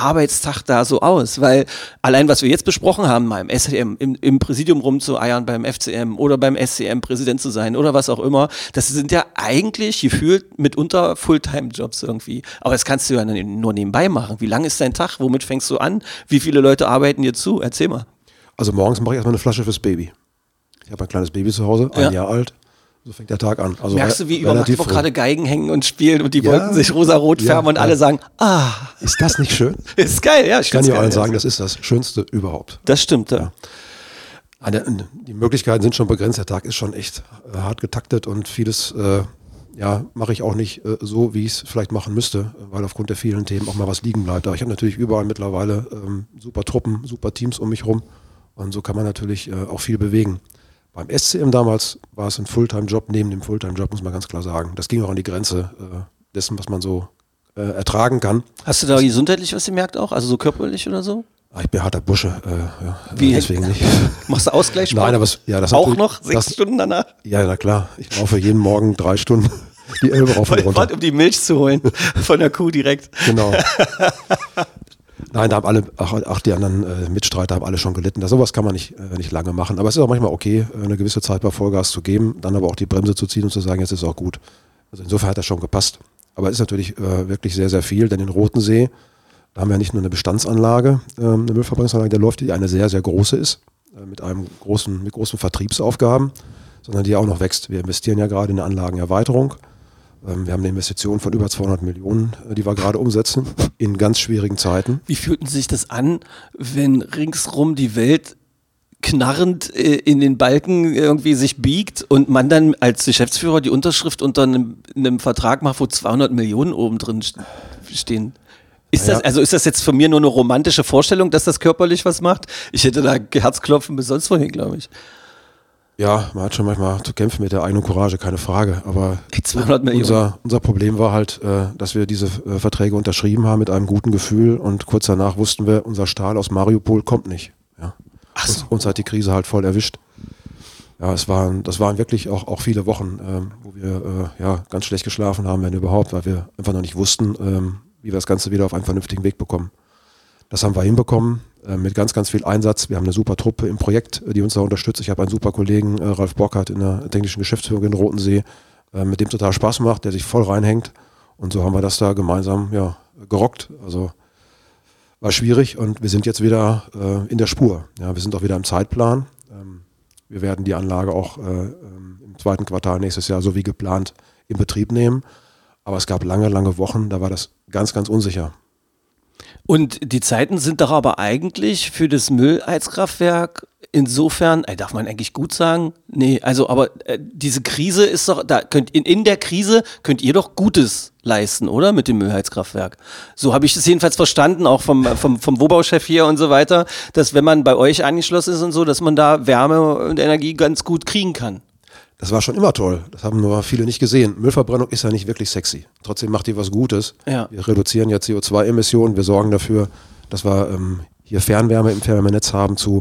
B: Arbeitstag da so aus? Weil allein was wir jetzt besprochen haben, mal im SCM, im, im Präsidium rumzueiern, beim FCM oder beim SCM Präsident zu sein oder was auch immer, das sind ja eigentlich gefühlt mitunter Fulltime-Jobs irgendwie. Aber das kannst du ja nur nebenbei machen. Wie lang ist dein Tag? Womit fängst du an? Wie viele Leute arbeiten dir zu? Erzähl mal.
C: Also morgens mache ich erstmal eine Flasche fürs Baby. Ich habe ein kleines Baby zu Hause, ein
B: Ja.
C: Jahr alt. So fängt der Tag an. Also
B: Merkst du, wie über Magdeburg
C: früh.
B: gerade Geigen hängen und spielen und die
C: Ja.
B: Wolken sich rosa-rot
C: Ja,
B: färben und
C: ja.
B: alle sagen, ah,
C: Ist das nicht schön?
B: ist geil, ja.
C: Ich kann dir allen sagen, das ist das Schönste überhaupt.
B: Das stimmt, ja.
C: Die Möglichkeiten sind schon begrenzt. Der Tag ist schon echt äh, hart getaktet und vieles äh, ja, mache ich auch nicht äh, so, wie ich es vielleicht machen müsste, weil aufgrund der vielen Themen auch mal was liegen bleibt. Aber ich habe natürlich überall mittlerweile ähm, super Truppen, super Teams um mich rum und so kann man natürlich äh, auch viel bewegen. Beim SCM damals war es ein Fulltime-Job neben dem Fulltime-Job, muss man ganz klar sagen. Das ging auch an die Grenze äh, dessen, was man so äh, ertragen kann.
B: Hast du da gesundheitlich was gemerkt auch? Also so körperlich oder so?
C: Ah, ich bin harter Busche, äh, ja,
B: Wie?
C: deswegen nicht.
B: Machst du Ausgleichssport?
C: Nein, aber es, ja, das
B: auch noch sechs
C: das,
B: Stunden danach?
C: Ja, na klar. Ich laufe jeden Morgen drei Stunden die Elbe rauf und runter.
B: Fahrt, um die Milch zu holen von der Kuh direkt.
C: Genau. Nein, da haben alle, ach, ach die anderen äh, Mitstreiter haben alle schon gelitten. Das, sowas kann man nicht, äh, nicht lange machen. Aber es ist auch manchmal okay, äh, eine gewisse Zeit bei Vollgas zu geben, dann aber auch die Bremse zu ziehen und zu sagen, jetzt ist auch gut. Also insofern hat das schon gepasst. Aber es ist natürlich äh, wirklich sehr, sehr viel, denn in Rotensee, da haben wir nicht nur eine Bestandsanlage, ähm, eine Müllverbrennungsanlage, der läuft, die eine sehr, sehr große ist, äh, mit einem großen, mit großen Vertriebsaufgaben, sondern die auch noch wächst. Wir investieren ja gerade in eine Anlagenerweiterung. Ähm, wir haben eine Investition von über 200 Millionen, äh, die wir gerade umsetzen, in ganz schwierigen Zeiten.
B: Wie fühlt sich das an, wenn ringsrum die Welt knarrend äh, in den Balken irgendwie sich biegt und man dann als Geschäftsführer die Unterschrift unter einem, einem Vertrag macht, wo 200 Millionen oben drin st- stehen? Ist
C: Ja.
B: das, also ist das jetzt für mir nur eine romantische Vorstellung, dass das körperlich was macht? Ich hätte da Herzklopfen bis sonst wohin, glaube ich.
C: Ja, man hat schon manchmal zu kämpfen mit der eigenen Courage, keine Frage. Aber
B: Ey, 200 Millionen.
C: unser, unser Problem war halt, äh, dass wir diese äh, Verträge unterschrieben haben mit einem guten Gefühl und kurz danach wussten wir, unser Stahl aus Mariupol kommt nicht. Ja.
B: So.
C: uns, uns hat die Krise halt voll erwischt. Ja, es waren, das waren wirklich auch, auch viele Wochen, ähm, wo wir äh, ja, ganz schlecht geschlafen haben, wenn überhaupt, weil wir einfach noch nicht wussten, ähm, wie wir das Ganze wieder auf einen vernünftigen Weg bekommen. Das haben wir hinbekommen mit ganz, ganz viel Einsatz. Wir haben eine super Truppe im Projekt, äh, die uns da unterstützt. Ich habe einen super Kollegen, äh, Ralf Bockhardt in der technischen Geschäftsführung in Rotensee, äh, mit dem total Spaß macht, der sich voll reinhängt. Und so haben wir das da gemeinsam ja, gerockt. Also war schwierig und wir sind jetzt wieder äh, in der Spur. Ja, wir sind auch wieder im Zeitplan. Ähm, wir werden die Anlage auch äh, ähm, im zweiten Quartal nächstes Jahr so wie geplant in Betrieb nehmen. Aber es gab lange, lange Wochen, da war das ganz, ganz unsicher.
B: Und die Zeiten sind doch aber eigentlich für das Müllheizkraftwerk insofern, äh, darf man eigentlich gut sagen? Nee, also aber äh, diese Krise ist doch, da könnt in, in der Krise könnt ihr doch Gutes leisten, oder? Mit dem Müllheizkraftwerk. So habe ich das jedenfalls verstanden, auch vom, vom, vom Wobauchef hier und so weiter, dass wenn man bei euch angeschlossen ist und so, dass man da Wärme und Energie ganz gut kriegen kann.
C: Das war schon immer toll. Das haben nur viele nicht gesehen. Müllverbrennung ist ja nicht wirklich sexy. Trotzdem macht die was Gutes.
B: Ja.
C: Wir reduzieren ja CO2-Emissionen. Wir sorgen dafür, dass wir ähm, hier Fernwärme im Fernwärmenetz haben zu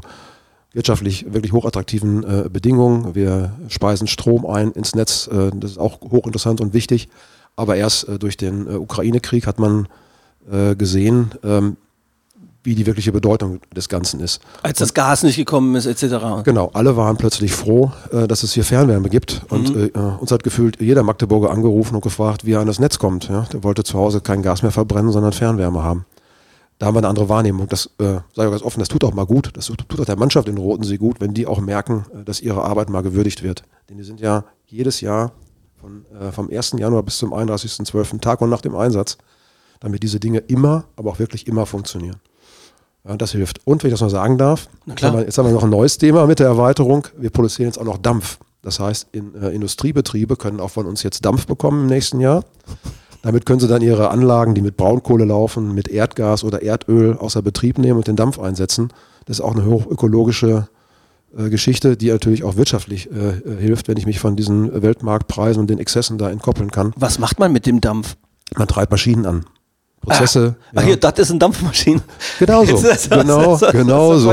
C: wirtschaftlich wirklich hochattraktiven äh, Bedingungen. Wir speisen Strom ein ins Netz. Äh, das ist auch hochinteressant und wichtig. Aber erst äh, durch den äh, Ukraine-Krieg hat man äh, gesehen, ähm, wie die wirkliche Bedeutung des Ganzen ist.
B: Als das Gas nicht gekommen ist, etc.
C: Genau, alle waren plötzlich froh, äh, dass es hier Fernwärme gibt. Und
B: Mhm.
C: äh, uns hat gefühlt jeder Magdeburger angerufen und gefragt, wie er an das Netz kommt. Ja? Der wollte zu Hause kein Gas mehr verbrennen, sondern Fernwärme haben. Da haben wir eine andere Wahrnehmung. Das äh, sage ich ganz offen, das tut auch mal gut. Das tut auch der Mannschaft in Rotensee gut, wenn die auch merken, äh, dass ihre Arbeit mal gewürdigt wird. Denn die sind ja jedes Jahr von, äh, vom 1. Januar bis zum 31.12. Tag und nach dem Einsatz, damit diese Dinge immer, aber auch wirklich immer funktionieren. Ja, das hilft. Und wenn ich das noch sagen darf, jetzt haben, wir, jetzt haben wir noch ein neues Thema mit der Erweiterung. Wir produzieren jetzt auch noch Dampf. Das heißt, in, äh, Industriebetriebe können auch von uns jetzt Dampf bekommen im nächsten Jahr. Damit können sie dann ihre Anlagen, die mit Braunkohle laufen, mit Erdgas oder Erdöl außer Betrieb nehmen und den Dampf einsetzen. Das ist auch eine hochökologische äh, Geschichte, die natürlich auch wirtschaftlich äh, äh, hilft, wenn ich mich von diesen Weltmarktpreisen und den Exzessen da entkoppeln kann.
B: Was macht man mit dem Dampf?
C: Man treibt Maschinen an. Prozesse.
B: Ach
C: ja.
B: hier, das ist eine Dampfmaschine.
C: Genau so. Genau, genau so.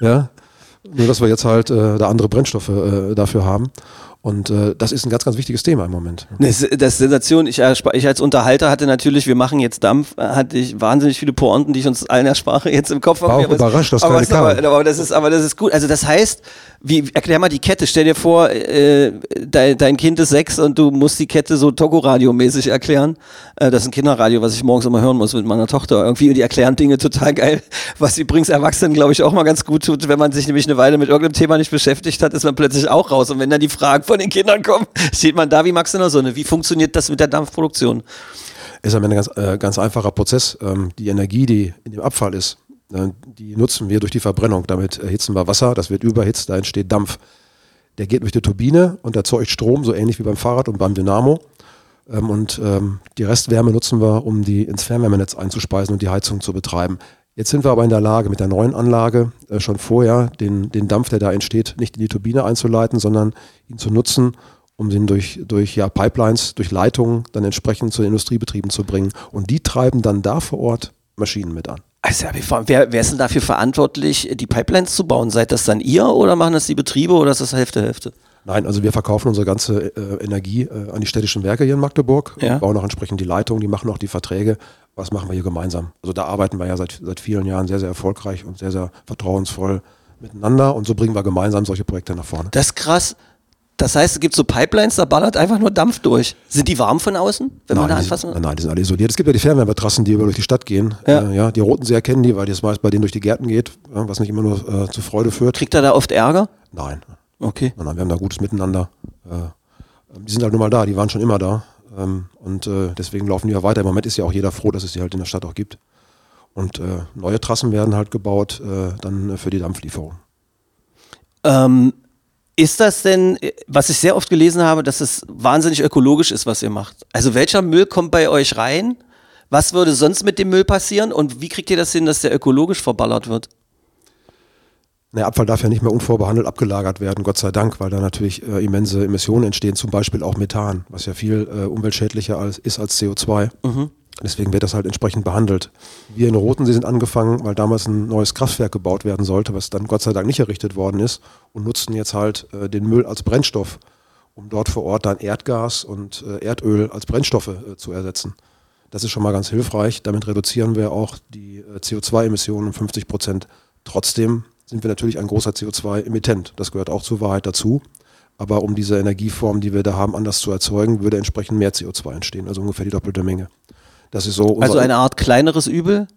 C: Ja. Nur, dass wir jetzt halt äh, da andere Brennstoffe äh, dafür haben. Und äh, das ist ein ganz, ganz wichtiges Thema im Moment.
B: Das, das Sensation. Ich, erspa- ich als Unterhalter hatte natürlich, wir machen jetzt Dampf, äh, hatte ich wahnsinnig viele Pointen, die ich uns allen ersprache jetzt im Kopf.
C: War auch
B: Aber
C: überrascht, dass
B: aber,
C: keine
B: aber, aber das ist, aber das ist gut. Also das heißt, wie, erklär mal die Kette. Stell dir vor, äh, dein, dein Kind ist sechs und du musst die Kette so Togo-Radio-mäßig erklären. Äh, das ist ein Kinderradio, was ich morgens immer hören muss mit meiner Tochter. Irgendwie, die erklären Dinge total geil. Was übrigens Erwachsenen, glaube ich, auch mal ganz gut tut, wenn man sich nämlich eine Weile mit irgendeinem Thema nicht beschäftigt hat, ist man plötzlich auch raus. Und wenn dann die Fragen von den Kindern kommen, steht man da wie Max in der Sonne. Wie funktioniert das mit der Dampfproduktion?
C: Ist am Ende ein ganz, äh, ganz einfacher Prozess. Ähm, die Energie, die in dem Abfall ist, äh, die nutzen wir durch die Verbrennung. Damit erhitzen wir Wasser, das wird überhitzt, da entsteht Dampf. Der geht durch die Turbine und erzeugt Strom, so ähnlich wie beim Fahrrad und beim Dynamo. Ähm, und ähm, die Restwärme nutzen wir, um die ins Fernwärmenetz einzuspeisen und die Heizung zu betreiben. Jetzt sind wir aber in der Lage, mit der neuen Anlage äh, schon vorher den, den Dampf, der da entsteht, nicht in die Turbine einzuleiten, sondern ihn zu nutzen, um den durch, durch ja, Pipelines, durch Leitungen dann entsprechend zu den Industriebetrieben zu bringen. Und die treiben dann da vor Ort Maschinen mit an.
B: Also, wer, wer ist denn dafür verantwortlich, die Pipelines zu bauen? Seid das dann ihr oder machen das die Betriebe oder ist das Hälfte, Hälfte?
C: Nein, also wir verkaufen unsere ganze äh, Energie äh, an die städtischen Werke hier in Magdeburg,
B: Ja.
C: bauen auch entsprechend die Leitungen, die machen auch die Verträge. Was machen wir hier gemeinsam? Also da arbeiten wir ja seit, seit vielen Jahren sehr, sehr erfolgreich und sehr, sehr vertrauensvoll miteinander und so bringen wir gemeinsam solche Projekte nach vorne.
B: Das ist krass. Das heißt, es gibt so Pipelines, da ballert einfach nur Dampf durch. Sind die warm von außen, wenn man da anfassen
C: sind, nein, die sind alle isoliert. Es gibt ja die Fernwärmetrassen, die über durch die Stadt gehen.
B: Ja.
C: Äh, ja, die Roten See erkennen die, weil das meist bei denen durch die Gärten geht, was nicht immer nur äh, zu Freude führt.
B: Kriegt er da oft Ärger?
C: Nein,
B: Okay.
C: nein, nein, wir haben da gutes Miteinander. Äh, die sind halt nun mal da, die waren schon immer da. Ähm, und äh, deswegen laufen die ja weiter. Im Moment ist ja auch jeder froh, dass es die halt in der Stadt auch gibt. Und äh, neue Trassen werden halt gebaut, äh, dann äh, für die Dampflieferung.
B: Ähm, ist das denn, äh, was ich sehr oft gelesen habe, dass es wahnsinnig ökologisch ist, was ihr macht? Also welcher Müll kommt bei euch rein? Was würde sonst mit dem Müll passieren? Und wie kriegt ihr das hin, dass der ökologisch verballert wird?
C: Der Abfall darf ja nicht mehr unvorbehandelt abgelagert werden, Gott sei Dank, weil da natürlich äh, immense Emissionen entstehen, zum Beispiel auch Methan, was ja viel äh, umweltschädlicher als, ist als CO2. Deswegen wird das halt entsprechend behandelt. Wir in Rotensee sind angefangen, weil damals ein neues Kraftwerk gebaut werden sollte, was dann Gott sei Dank nicht errichtet worden ist und nutzen jetzt halt äh, den Müll als Brennstoff, um dort vor Ort dann Erdgas und äh, Erdöl als Brennstoffe äh, zu ersetzen. Das ist schon mal ganz hilfreich. Damit reduzieren wir auch die äh, CO2-Emissionen um 50 Prozent. Trotzdem sind wir natürlich ein großer CO2-Emittent. Das gehört auch zur Wahrheit dazu. Aber um diese Energieform, die wir da haben, anders zu erzeugen, würde entsprechend mehr CO2 entstehen, also ungefähr die doppelte Menge. Das ist so.
B: Also eine Art kleineres Übel?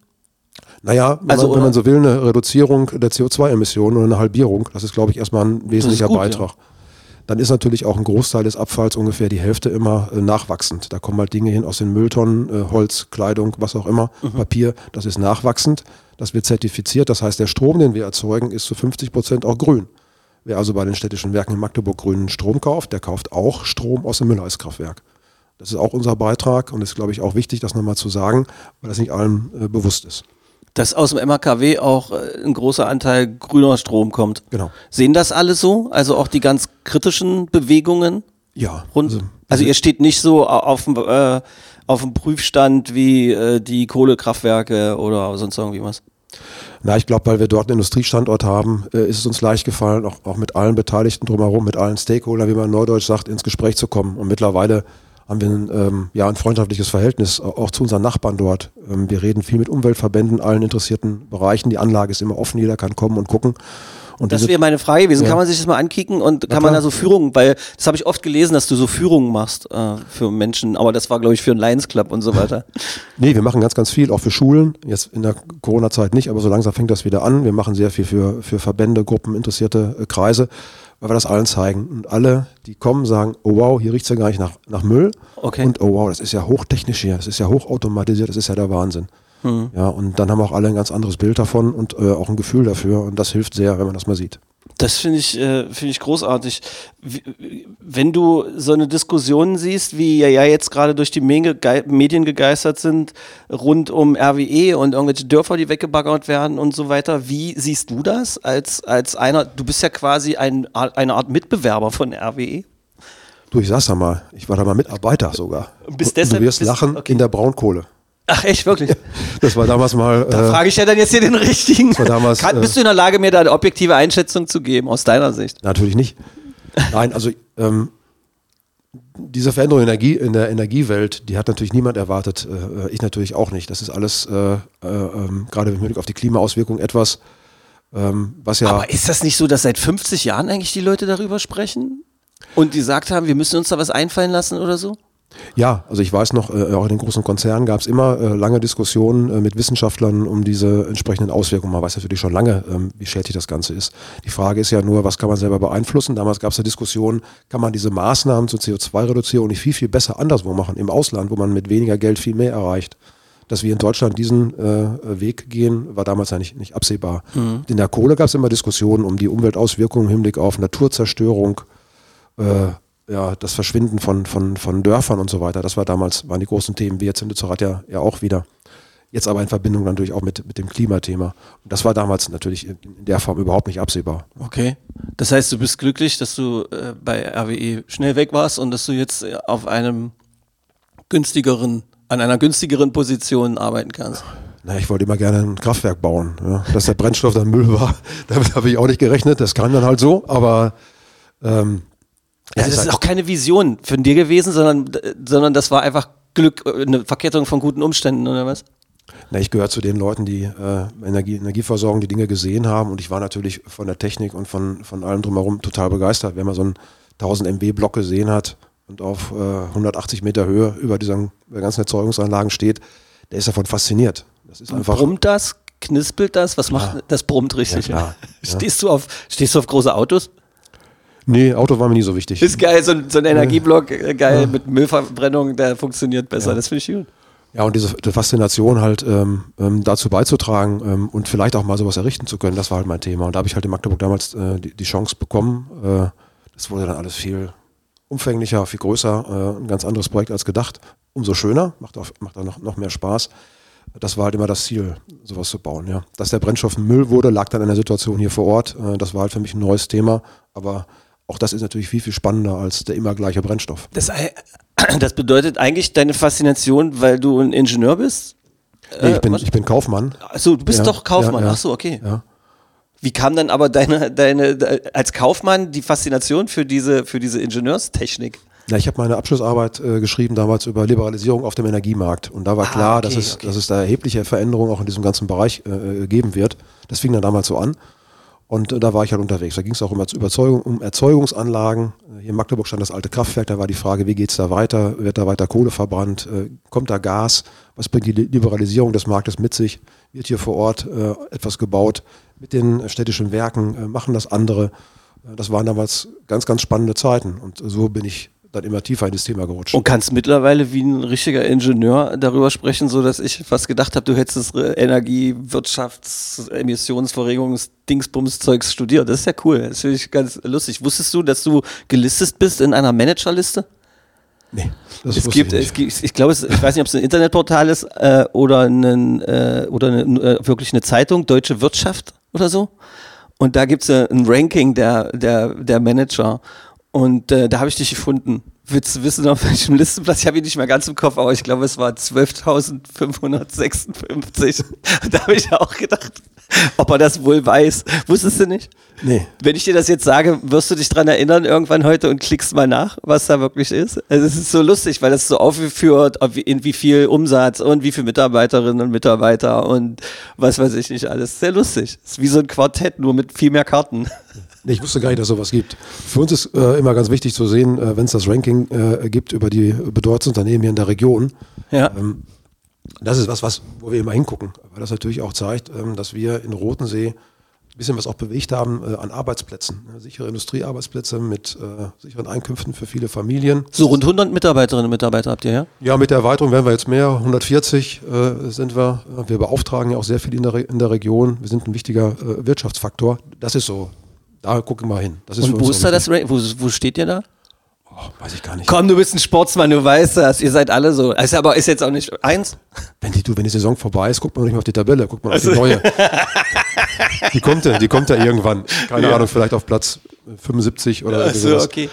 C: naja, wenn,
B: Also,
C: man, wenn man so will, eine Reduzierung der CO2-Emissionen oder eine Halbierung, das ist, glaube ich, erstmal ein wesentlicher
B: gut,
C: Beitrag. Dann ist natürlich auch ein Großteil des Abfalls, ungefähr die Hälfte immer äh, nachwachsend. Da kommen halt Dinge hin aus den Mülltonnen, äh, Holz, Kleidung, was auch immer,
B: Mhm.
C: Papier, das ist nachwachsend. Das wird zertifiziert. Das heißt, der Strom, den wir erzeugen, ist zu 50 Prozent auch grün. Wer also bei den städtischen Werken in Magdeburg grünen Strom kauft, der kauft auch Strom aus dem Mülleiskraftwerk. Das ist auch unser Beitrag und ist, glaube ich, auch wichtig, das nochmal zu sagen, weil das nicht allen äh, bewusst ist.
B: Dass aus dem MAKW auch äh, ein großer Anteil grüner Strom kommt.
C: Genau.
B: Sehen das alle so? Also auch die ganz kritischen Bewegungen
C: Ja,
B: rund?
C: also-
B: Also, ihr steht nicht so au- auf dem, äh, auf dem Prüfstand wie äh, die Kohlekraftwerke oder sonst irgendwie was.
C: Na, ich glaube, weil wir dort einen Industriestandort haben, äh, ist es uns leicht gefallen, auch, auch mit allen Beteiligten drumherum, mit allen Stakeholdern, wie man in Neudeutsch sagt, ins Gespräch zu kommen. Und mittlerweile haben wir ein, ähm, ja, ein freundschaftliches Verhältnis auch zu unseren Nachbarn dort. Ähm, wir reden viel mit Umweltverbänden, allen interessierten Bereichen. Die Anlage ist immer offen, jeder kann kommen und gucken. Und
B: Das wäre meine Frage gewesen.
C: Ja.
B: Kann man sich das mal ankicken und kann man da so Führungen, weil das habe ich oft gelesen, dass du so Führungen machst äh, für Menschen, aber das war, glaube ich, für einen Lions Club und so weiter.
C: Nee, wir machen ganz, ganz viel, auch für Schulen. Jetzt in der Corona-Zeit nicht, aber so langsam fängt das wieder an. Wir machen sehr viel für, für Verbände, Gruppen, interessierte äh, Kreise, weil wir das allen zeigen. Und alle, die kommen, sagen, oh wow, hier riecht's ja gar nicht nach, nach Müll.
B: Okay.
C: Und oh wow, das ist ja hochtechnisch hier, das ist ja hochautomatisiert, das ist ja der Wahnsinn. Ja, und dann haben auch alle ein ganz anderes Bild davon und äh, auch ein Gefühl dafür. Und das hilft sehr, wenn man das mal sieht.
B: Das finde ich, äh, finde ich großartig. Wie, wenn du so eine Diskussion siehst, wie ja, ja jetzt gerade durch die Medien gegeistert sind, rund um RWE und irgendwelche Dörfer, die weggebaggert werden und so weiter, wie siehst du das als, als einer, du bist ja quasi ein, eine Art Mitbewerber von? RWE?
C: Du, ich sag's da mal, ich war da mal Mitarbeiter sogar. Und
B: deshalb-
C: du wirst lachen
B: okay.
C: in der Braunkohle.
B: Ach echt, wirklich?
C: Das war damals mal.
B: Da
C: äh,
B: frage ich ja dann jetzt hier den richtigen.
C: war damals,
B: Kann,
C: äh,
B: bist du in der Lage, mir da eine objektive Einschätzung zu geben, aus deiner Sicht?
C: Natürlich nicht. Nein, also ähm, diese Veränderung in, Energie, in der Energiewelt, die hat natürlich niemand erwartet. Äh, ich natürlich auch nicht. Das ist alles äh, äh, ähm, gerade mit Blick auf die Klimaauswirkungen etwas, ähm, was ja.
B: Aber ist das nicht so, dass seit 50 Jahren eigentlich die Leute darüber sprechen? Und die gesagt haben, wir müssen uns da was einfallen lassen oder so?
C: Ja, also ich weiß noch, äh, auch in den großen Konzernen gab es immer äh, lange Diskussionen äh, mit Wissenschaftlern um diese entsprechenden Auswirkungen. Man weiß natürlich schon lange, ähm, wie schädlich das Ganze ist. Die Frage ist ja nur, was kann man selber beeinflussen? Damals gab es eine Diskussion, kann man diese Maßnahmen zur CO2-Reduzierung nicht viel, viel besser anderswo machen, im Ausland, wo man mit weniger Geld viel mehr erreicht. Dass wir in Deutschland diesen äh, Weg gehen, war damals ja nicht, nicht absehbar. In der Kohle gab es immer Diskussionen um die Umweltauswirkungen im Hinblick auf Naturzerstörung, äh, ja, das Verschwinden von, von, von Dörfern und so weiter. Das war damals, waren die großen Themen, wie jetzt in Lützerath ja, ja auch wieder. Jetzt aber in Verbindung natürlich auch mit, mit dem Klimathema. Und das war damals natürlich in, in der Form überhaupt nicht absehbar.
B: Okay. Das heißt, du bist glücklich, dass du äh, bei RWE schnell weg warst und dass du jetzt äh, auf einem günstigeren, an einer günstigeren Position arbeiten kannst.
C: Na, ich wollte immer gerne ein Kraftwerk bauen. Ja. Dass der Brennstoff dann Müll war, damit habe ich auch nicht gerechnet. Das kam dann halt so, aber ähm,
B: Ja,
C: es
B: das ist auch keine Vision von dir gewesen, sondern, sondern das war einfach Glück, äh, eine Verkettung von guten Umständen, oder was?
C: Na, ich gehöre zu den Leuten, die äh, Energie, Energieversorgung, die Dinge gesehen haben und ich war natürlich von der Technik und von, von allem drumherum total begeistert. Wenn man so einen 1000 MW Block gesehen hat und auf äh, 180 Meter Höhe über diesen über ganzen Erzeugungsanlagen steht, der ist davon fasziniert. Das ist einfach.
B: Brummt das? Knispelt das? Was macht das? Brummt richtig.
C: Ja. Ja.
B: Stehst, du auf, stehst du auf große Autos?
C: Nee, Auto war mir nie so wichtig.
B: Ist geil, so ein, so ein Energieblock, äh, geil, mit Müllverbrennung, der funktioniert besser. Das finde ich gut.
C: Ja, und diese die Faszination halt ähm, ähm, dazu beizutragen ähm, und vielleicht auch mal sowas errichten zu können, das war halt mein Thema. Und da habe ich halt in Magdeburg damals äh, die, die Chance bekommen. Äh, das wurde dann alles viel umfänglicher, viel größer, äh, ein ganz anderes Projekt als gedacht. Umso schöner, macht auch, macht auch noch, noch mehr Spaß. Das war halt immer das Ziel, sowas zu bauen. Ja. Dass der Brennstoff Müll wurde, lag dann in der Situation hier vor Ort. Äh, das war halt für mich ein neues Thema. Aber auch das ist natürlich viel, viel spannender als der immer gleiche Brennstoff.
B: Das, das bedeutet eigentlich deine Faszination, weil du ein Ingenieur bist?
C: Nee, ich, bin,
B: was?
C: ich bin Kaufmann.
B: Achso, du bist
C: Ja,
B: doch Kaufmann.
C: ja, ja.
B: Ach so, okay.
C: Ja.
B: Wie kam dann aber deine, deine, de- als Kaufmann die Faszination für diese, für diese Ingenieurstechnik?
C: Ja, ich habe meine Abschlussarbeit äh, geschrieben damals über Liberalisierung auf dem Energiemarkt. Und da war
B: Ah,
C: klar,
B: okay,
C: dass, es,
B: okay.
C: dass es da erhebliche Veränderungen auch in diesem ganzen Bereich äh, geben wird. Das fing dann damals so an. Und äh, da war ich halt unterwegs. Da ging es auch um, Überzeugung, um Erzeugungsanlagen. Äh, hier in Magdeburg stand das alte Kraftwerk. Da war die Frage, wie geht's da weiter? Wird da weiter Kohle verbrannt? Äh, kommt da Gas? Was bringt die Li- Liberalisierung des Marktes mit sich? Wird hier vor Ort etwas gebaut mit den städtischen Werken? Machen das andere? Das waren damals ganz, ganz spannende Zeiten. Und so bin ich dann immer tiefer in das Thema gerutscht.
B: Und kannst mittlerweile wie ein richtiger Ingenieur darüber sprechen, so dass ich fast gedacht habe, du hättest das Energie-, Wirtschafts-, Emissionsverringungs-, Dingsbums-Zeugs studiert. Das ist ja cool. Das finde ich ganz lustig. Wusstest du, dass du gelistet bist in einer Managerliste?
C: Nee, das
B: Es
C: wusste
B: gibt,
C: ich
B: es
C: nicht.
B: gibt, ich glaube, es, ich weiß nicht, ob es ein Internetportal ist äh, oder, einen, äh, oder eine, äh, wirklich eine Zeitung, Deutsche Wirtschaft oder so. Und da gibt es äh, ein Ranking der, der, der Manager. Und äh, da habe ich dich gefunden. Willst du wissen, auf welchem Listenplatz? Ich habe ihn nicht mehr ganz im Kopf, aber ich glaube, es war 12.556. da habe ich auch gedacht, ob er das wohl weiß. Wusstest du nicht?
C: Nee.
B: Wenn ich dir das jetzt sage, wirst du dich dran erinnern irgendwann heute und klickst mal nach, was da wirklich ist. Also es ist so lustig, weil das so aufgeführt, in wie viel Umsatz und wie viele Mitarbeiterinnen und Mitarbeiter und was weiß ich nicht alles. Sehr lustig. ist wie so ein Quartett, nur mit viel mehr Karten.
C: Ich wusste gar nicht, dass sowas gibt. Für uns ist äh, immer ganz wichtig zu sehen, äh, wenn es das Ranking äh, gibt über die bedeutendsten Unternehmen hier in der Region.
B: Ja.
C: Ähm, das ist was, was, wo wir immer hingucken, weil das natürlich auch zeigt, ähm, dass wir in Rotensee ein bisschen was auch bewegt haben äh, an Arbeitsplätzen. Ne? Sichere Industriearbeitsplätze mit äh, sicheren Einkünften für viele Familien.
B: So rund 100 Mitarbeiterinnen und Mitarbeiter habt ihr, ja?
C: Ja, mit der Erweiterung werden wir jetzt mehr. 140 äh, sind wir. Wir beauftragen ja auch sehr viel in der, Re in der Region. Wir sind ein wichtiger Wirtschaftsfaktor. Das ist so. Da gucken wir hin. Das ist
B: Und wo ist
C: so
B: da das. Ranking? Wo, wo steht ihr da?
C: Oh, weiß ich gar nicht.
B: Komm, du bist ein Sportsmann, du weißt das. Ihr seid alle so. Ist aber ist jetzt auch nicht eins.
C: Wenn die, du, wenn die Saison vorbei ist, guckt man nicht mehr auf die Tabelle, guckt man auf
B: Also-
C: die neue. die kommt ja, die kommt ja irgendwann. Keine
B: Ja.
C: Ahnung, vielleicht auf Platz 75 oder
B: Achso,
C: sowas.
B: okay.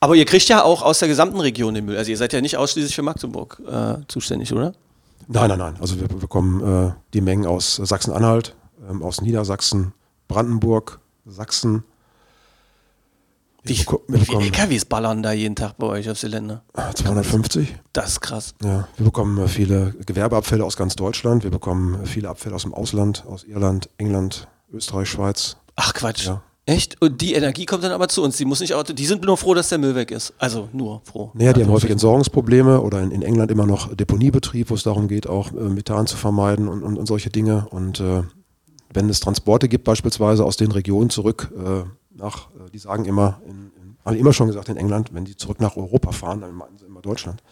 B: Aber ihr kriegt ja auch aus der gesamten Region den Müll. Also ihr seid ja nicht ausschließlich für Magdeburg äh, zuständig, oder?
C: Nein, nein, nein. Also wir bekommen äh, die Mengen aus Sachsen-Anhalt, ähm, aus Niedersachsen, Brandenburg, Sachsen.
B: Wie, wie viele LKWs ballern da jeden Tag bei euch aufs Gelände?
C: äh, 250.
B: Das ist krass.
C: Ja, wir bekommen äh, viele Gewerbeabfälle aus ganz Deutschland. Wir bekommen äh, viele Abfälle aus dem Ausland, aus Irland, England, Österreich, Schweiz.
B: Ach Quatsch.
C: Ja.
B: Echt? Und die Energie kommt dann aber zu uns. Die muss nicht die sind nur froh, dass der Müll weg ist. Also nur froh.
C: Naja, die haben
B: Also,
C: häufig Entsorgungsprobleme oder in, in England immer noch Deponiebetrieb, wo es darum geht, auch äh, Methan zu vermeiden und, und, und solche Dinge. Und äh, wenn es Transporte gibt, beispielsweise aus den Regionen zurück äh, nach, äh, die sagen immer, in, in, haben immer schon gesagt in England, wenn die zurück nach Europa fahren, dann meinen sie immer Deutschland.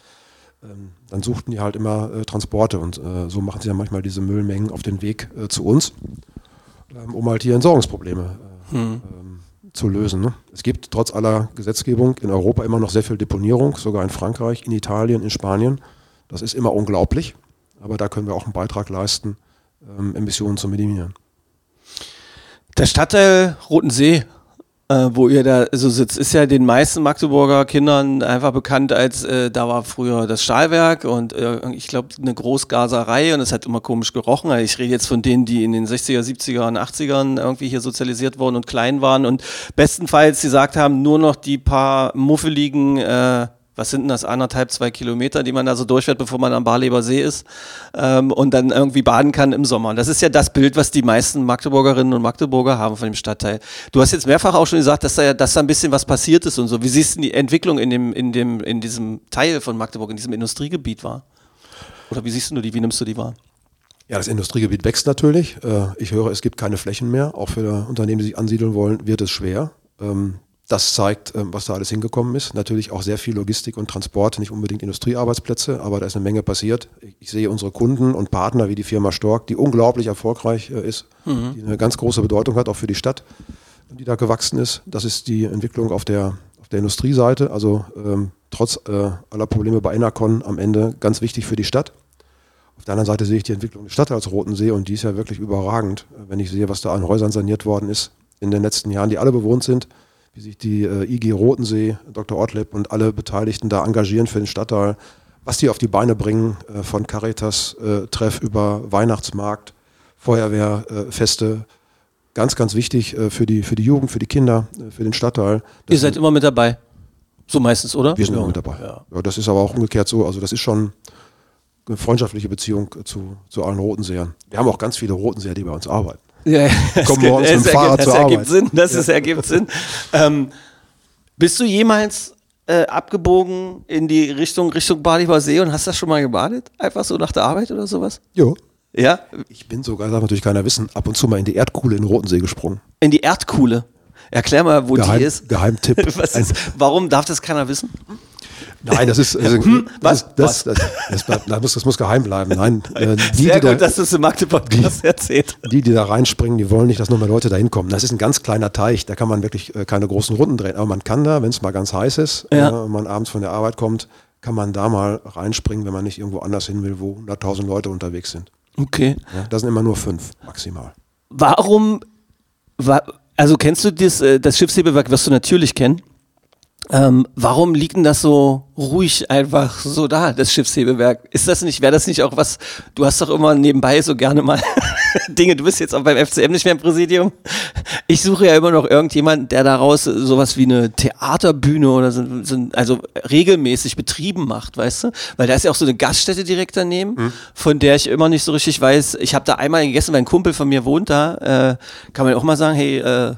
C: Ähm, dann suchten die halt immer äh, Transporte und äh, so machen sie ja manchmal diese Müllmengen auf den Weg äh, zu uns, ähm, um halt hier Entsorgungsprobleme äh, ähm, zu lösen. Ne? Es gibt trotz aller Gesetzgebung in Europa immer noch sehr viel Deponierung, sogar in Frankreich, in Italien, in Spanien. Das ist immer unglaublich, aber da können wir auch einen Beitrag leisten, ähm, Emissionen zu minimieren.
B: Der Stadtteil Rotensee, äh, wo ihr da so sitzt, ist ja den meisten Magdeburger Kindern einfach bekannt als, äh, da war früher das Stahlwerk und äh, ich glaube eine Großgaserei und es hat immer komisch gerochen. Also ich rede jetzt von denen, die in den 60er, 70er und 80ern irgendwie hier sozialisiert wurden und klein waren und bestenfalls gesagt haben, nur noch die paar muffeligen äh, was sind denn das, anderthalb, zwei Kilometer, die man da so durchfährt, bevor man am Barleber See ist ähm, und dann irgendwie baden kann im Sommer. Und das ist ja das Bild, was die meisten Magdeburgerinnen und Magdeburger haben von dem Stadtteil. Du hast jetzt mehrfach auch schon gesagt, dass da, dass da ein bisschen was passiert ist und so. Wie siehst du die Entwicklung in, dem, in, dem, in diesem Teil von Magdeburg, in diesem Industriegebiet war? Oder wie siehst du die, wie nimmst du die wahr?
C: Ja, das Industriegebiet wächst natürlich. Äh, Ich höre, es gibt keine Flächen mehr. Auch für Unternehmen, die sich ansiedeln wollen, wird es schwer. Ähm, Das zeigt, ähm, was da alles hingekommen ist. Natürlich auch sehr viel Logistik und Transport, nicht unbedingt Industriearbeitsplätze, aber da ist eine Menge passiert. Ich- sehe unsere Kunden und Partner wie die Firma Stork, die unglaublich erfolgreich äh, ist, die eine ganz große Bedeutung hat, auch für die Stadt, die da gewachsen ist. Das ist die Entwicklung auf der, auf der Industrieseite. Also ähm, trotz äh, aller Probleme bei Enercon am Ende ganz wichtig für die Stadt. Auf der anderen Seite sehe ich die Entwicklung der Stadt als Roten See und die ist ja wirklich überragend, wenn ich sehe, was da an Häusern saniert worden ist in den letzten Jahren, die alle bewohnt sind, wie sich die äh, IG Rotensee, Dr. Ortlieb und alle Beteiligten da engagieren für den Stadtteil, was die auf die Beine bringen, äh, von Caritas äh, Treff über Weihnachtsmarkt, Feuerwehrfeste, äh, ganz, ganz wichtig äh, für, die, für die Jugend, für die Kinder, äh, für den Stadtteil.
B: Ihr seid immer mit dabei. So meistens, oder?
C: Wir sind
B: ja.
C: immer mit dabei.
B: Ja.
C: Ja. das ist aber auch umgekehrt so. Also das ist schon eine freundschaftliche Beziehung zu, zu allen Rotenseern. Wir haben auch ganz viele Rotenseher, die bei uns arbeiten.
B: Ja, ge-
C: morgens mit dem Fahrrad
B: ergibt, das
C: zur
B: ergibt
C: Arbeit.
B: Sinn. Das ist, ergibt Sinn. Ähm, bist du jemals äh, abgebogen in die Richtung Richtung Badiber See und hast das schon mal gebadet? Einfach so nach der Arbeit oder sowas?
C: Jo.
B: Ja?
C: Ich bin sogar, darf natürlich keiner wissen, ab und zu mal in die Erdkuhle in den Rotensee gesprungen.
B: In die Erdkuhle. Erklär mal, wo
C: Geheim,
B: die ist.
C: Geheimtipp.
B: Ist. Warum darf das keiner wissen?
C: Nein, das ist, also,
B: was?
C: das, das, das, das, bleibt, das, muss, das muss geheim bleiben. Nein, äh, die,
B: Sehr
C: die,
B: gut,
C: da,
B: dass du es im Magde-Podcast erzählt.
C: die, die da reinspringen, die wollen nicht, dass noch mehr Leute da hinkommen. Das ist ein ganz kleiner Teich, da kann man wirklich äh, keine großen Runden drehen. Aber man kann da, wenn es mal ganz heiß ist,
B: Ja.
C: äh, und man abends von der Arbeit kommt, kann man da mal reinspringen, wenn man nicht irgendwo anders hin will, wo 100.000 Leute unterwegs sind.
B: Okay.
C: Ja, das sind immer nur fünf maximal.
B: Warum, wa also kennst du das, äh, das Schiffshebewerk, wirst du natürlich kennen. Ähm, warum liegt denn das so ruhig einfach so da, das Schiffshebewerk? Ist das nicht, wäre das nicht auch was, du hast doch immer nebenbei so gerne mal Dinge, du bist jetzt auch beim FCM nicht mehr im Präsidium. Ich suche ja immer noch irgendjemanden, der daraus sowas wie eine Theaterbühne oder so, so also regelmäßig betrieben macht, weißt du? Weil da ist ja auch so eine Gaststätte direkt daneben,
C: Hm.
B: von der ich immer nicht so richtig weiß. Ich habe da einmal gegessen, weil ein Kumpel von mir wohnt da. Äh, kann man auch mal sagen, hey, äh,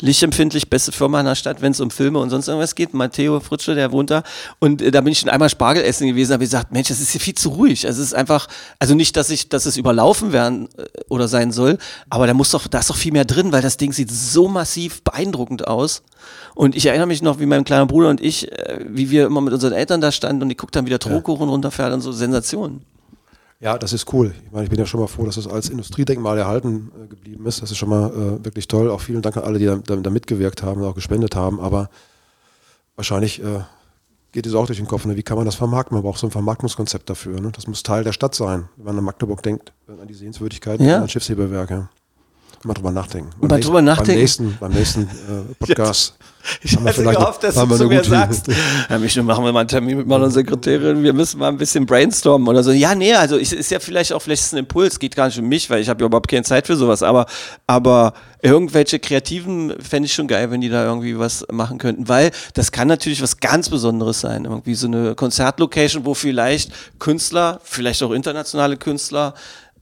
B: lichtempfindlich, beste Firma in der Stadt, wenn es um Filme und sonst irgendwas geht. Matteo Fritsche, der wohnt da. Und äh, da bin ich schon einmal Spargel essen gewesen, habe gesagt, Mensch, das ist hier viel zu ruhig. Also es ist einfach, also nicht, dass ich, dass es überlaufen werden äh, oder sein soll, aber da muss doch, da ist doch viel mehr drin, weil das Ding sieht so massiv beeindruckend aus. Und ich erinnere mich noch, wie mein kleiner Bruder und ich, äh, wie wir immer mit unseren Eltern da standen und ich guckte dann wieder Trokoren runterfährt und so Sensationen.
C: Ja, das ist cool. Ich meine, ich bin ja schon mal froh, dass das als Industriedenkmal erhalten äh, geblieben ist. Das ist schon mal äh, wirklich toll. Auch vielen Dank an alle, die da, da, da mitgewirkt haben und auch gespendet haben. Aber wahrscheinlich äh, geht es auch durch den Kopf. Ne? Wie kann man das vermarkten? Man braucht so ein Vermarktungskonzept dafür. Ne? Das muss Teil der Stadt sein, wenn man an Magdeburg denkt, äh, an die Sehenswürdigkeiten,
B: Ja.
C: an Schiffshebewerk. Mal drüber nachdenken.
B: Mal
C: Beim
B: drüber nachdenken.
C: Beim nächsten, beim nächsten äh, Podcast.
B: Ich
C: Haben vielleicht
B: gehofft, dass du zu mir sagst, ja, Michel, machen wir mal einen Termin mit meiner Sekretärin, wir müssen mal ein bisschen brainstormen oder so. Ja, nee, also ich, ist ja vielleicht auch, vielleicht ist ein Impuls, geht gar nicht um mich, weil ich habe ja überhaupt keine Zeit für sowas, aber, aber irgendwelche Kreativen fände ich schon geil, wenn die da irgendwie was machen könnten, weil das kann natürlich was ganz Besonderes sein, irgendwie so eine Konzertlocation, wo vielleicht Künstler, vielleicht auch internationale Künstler,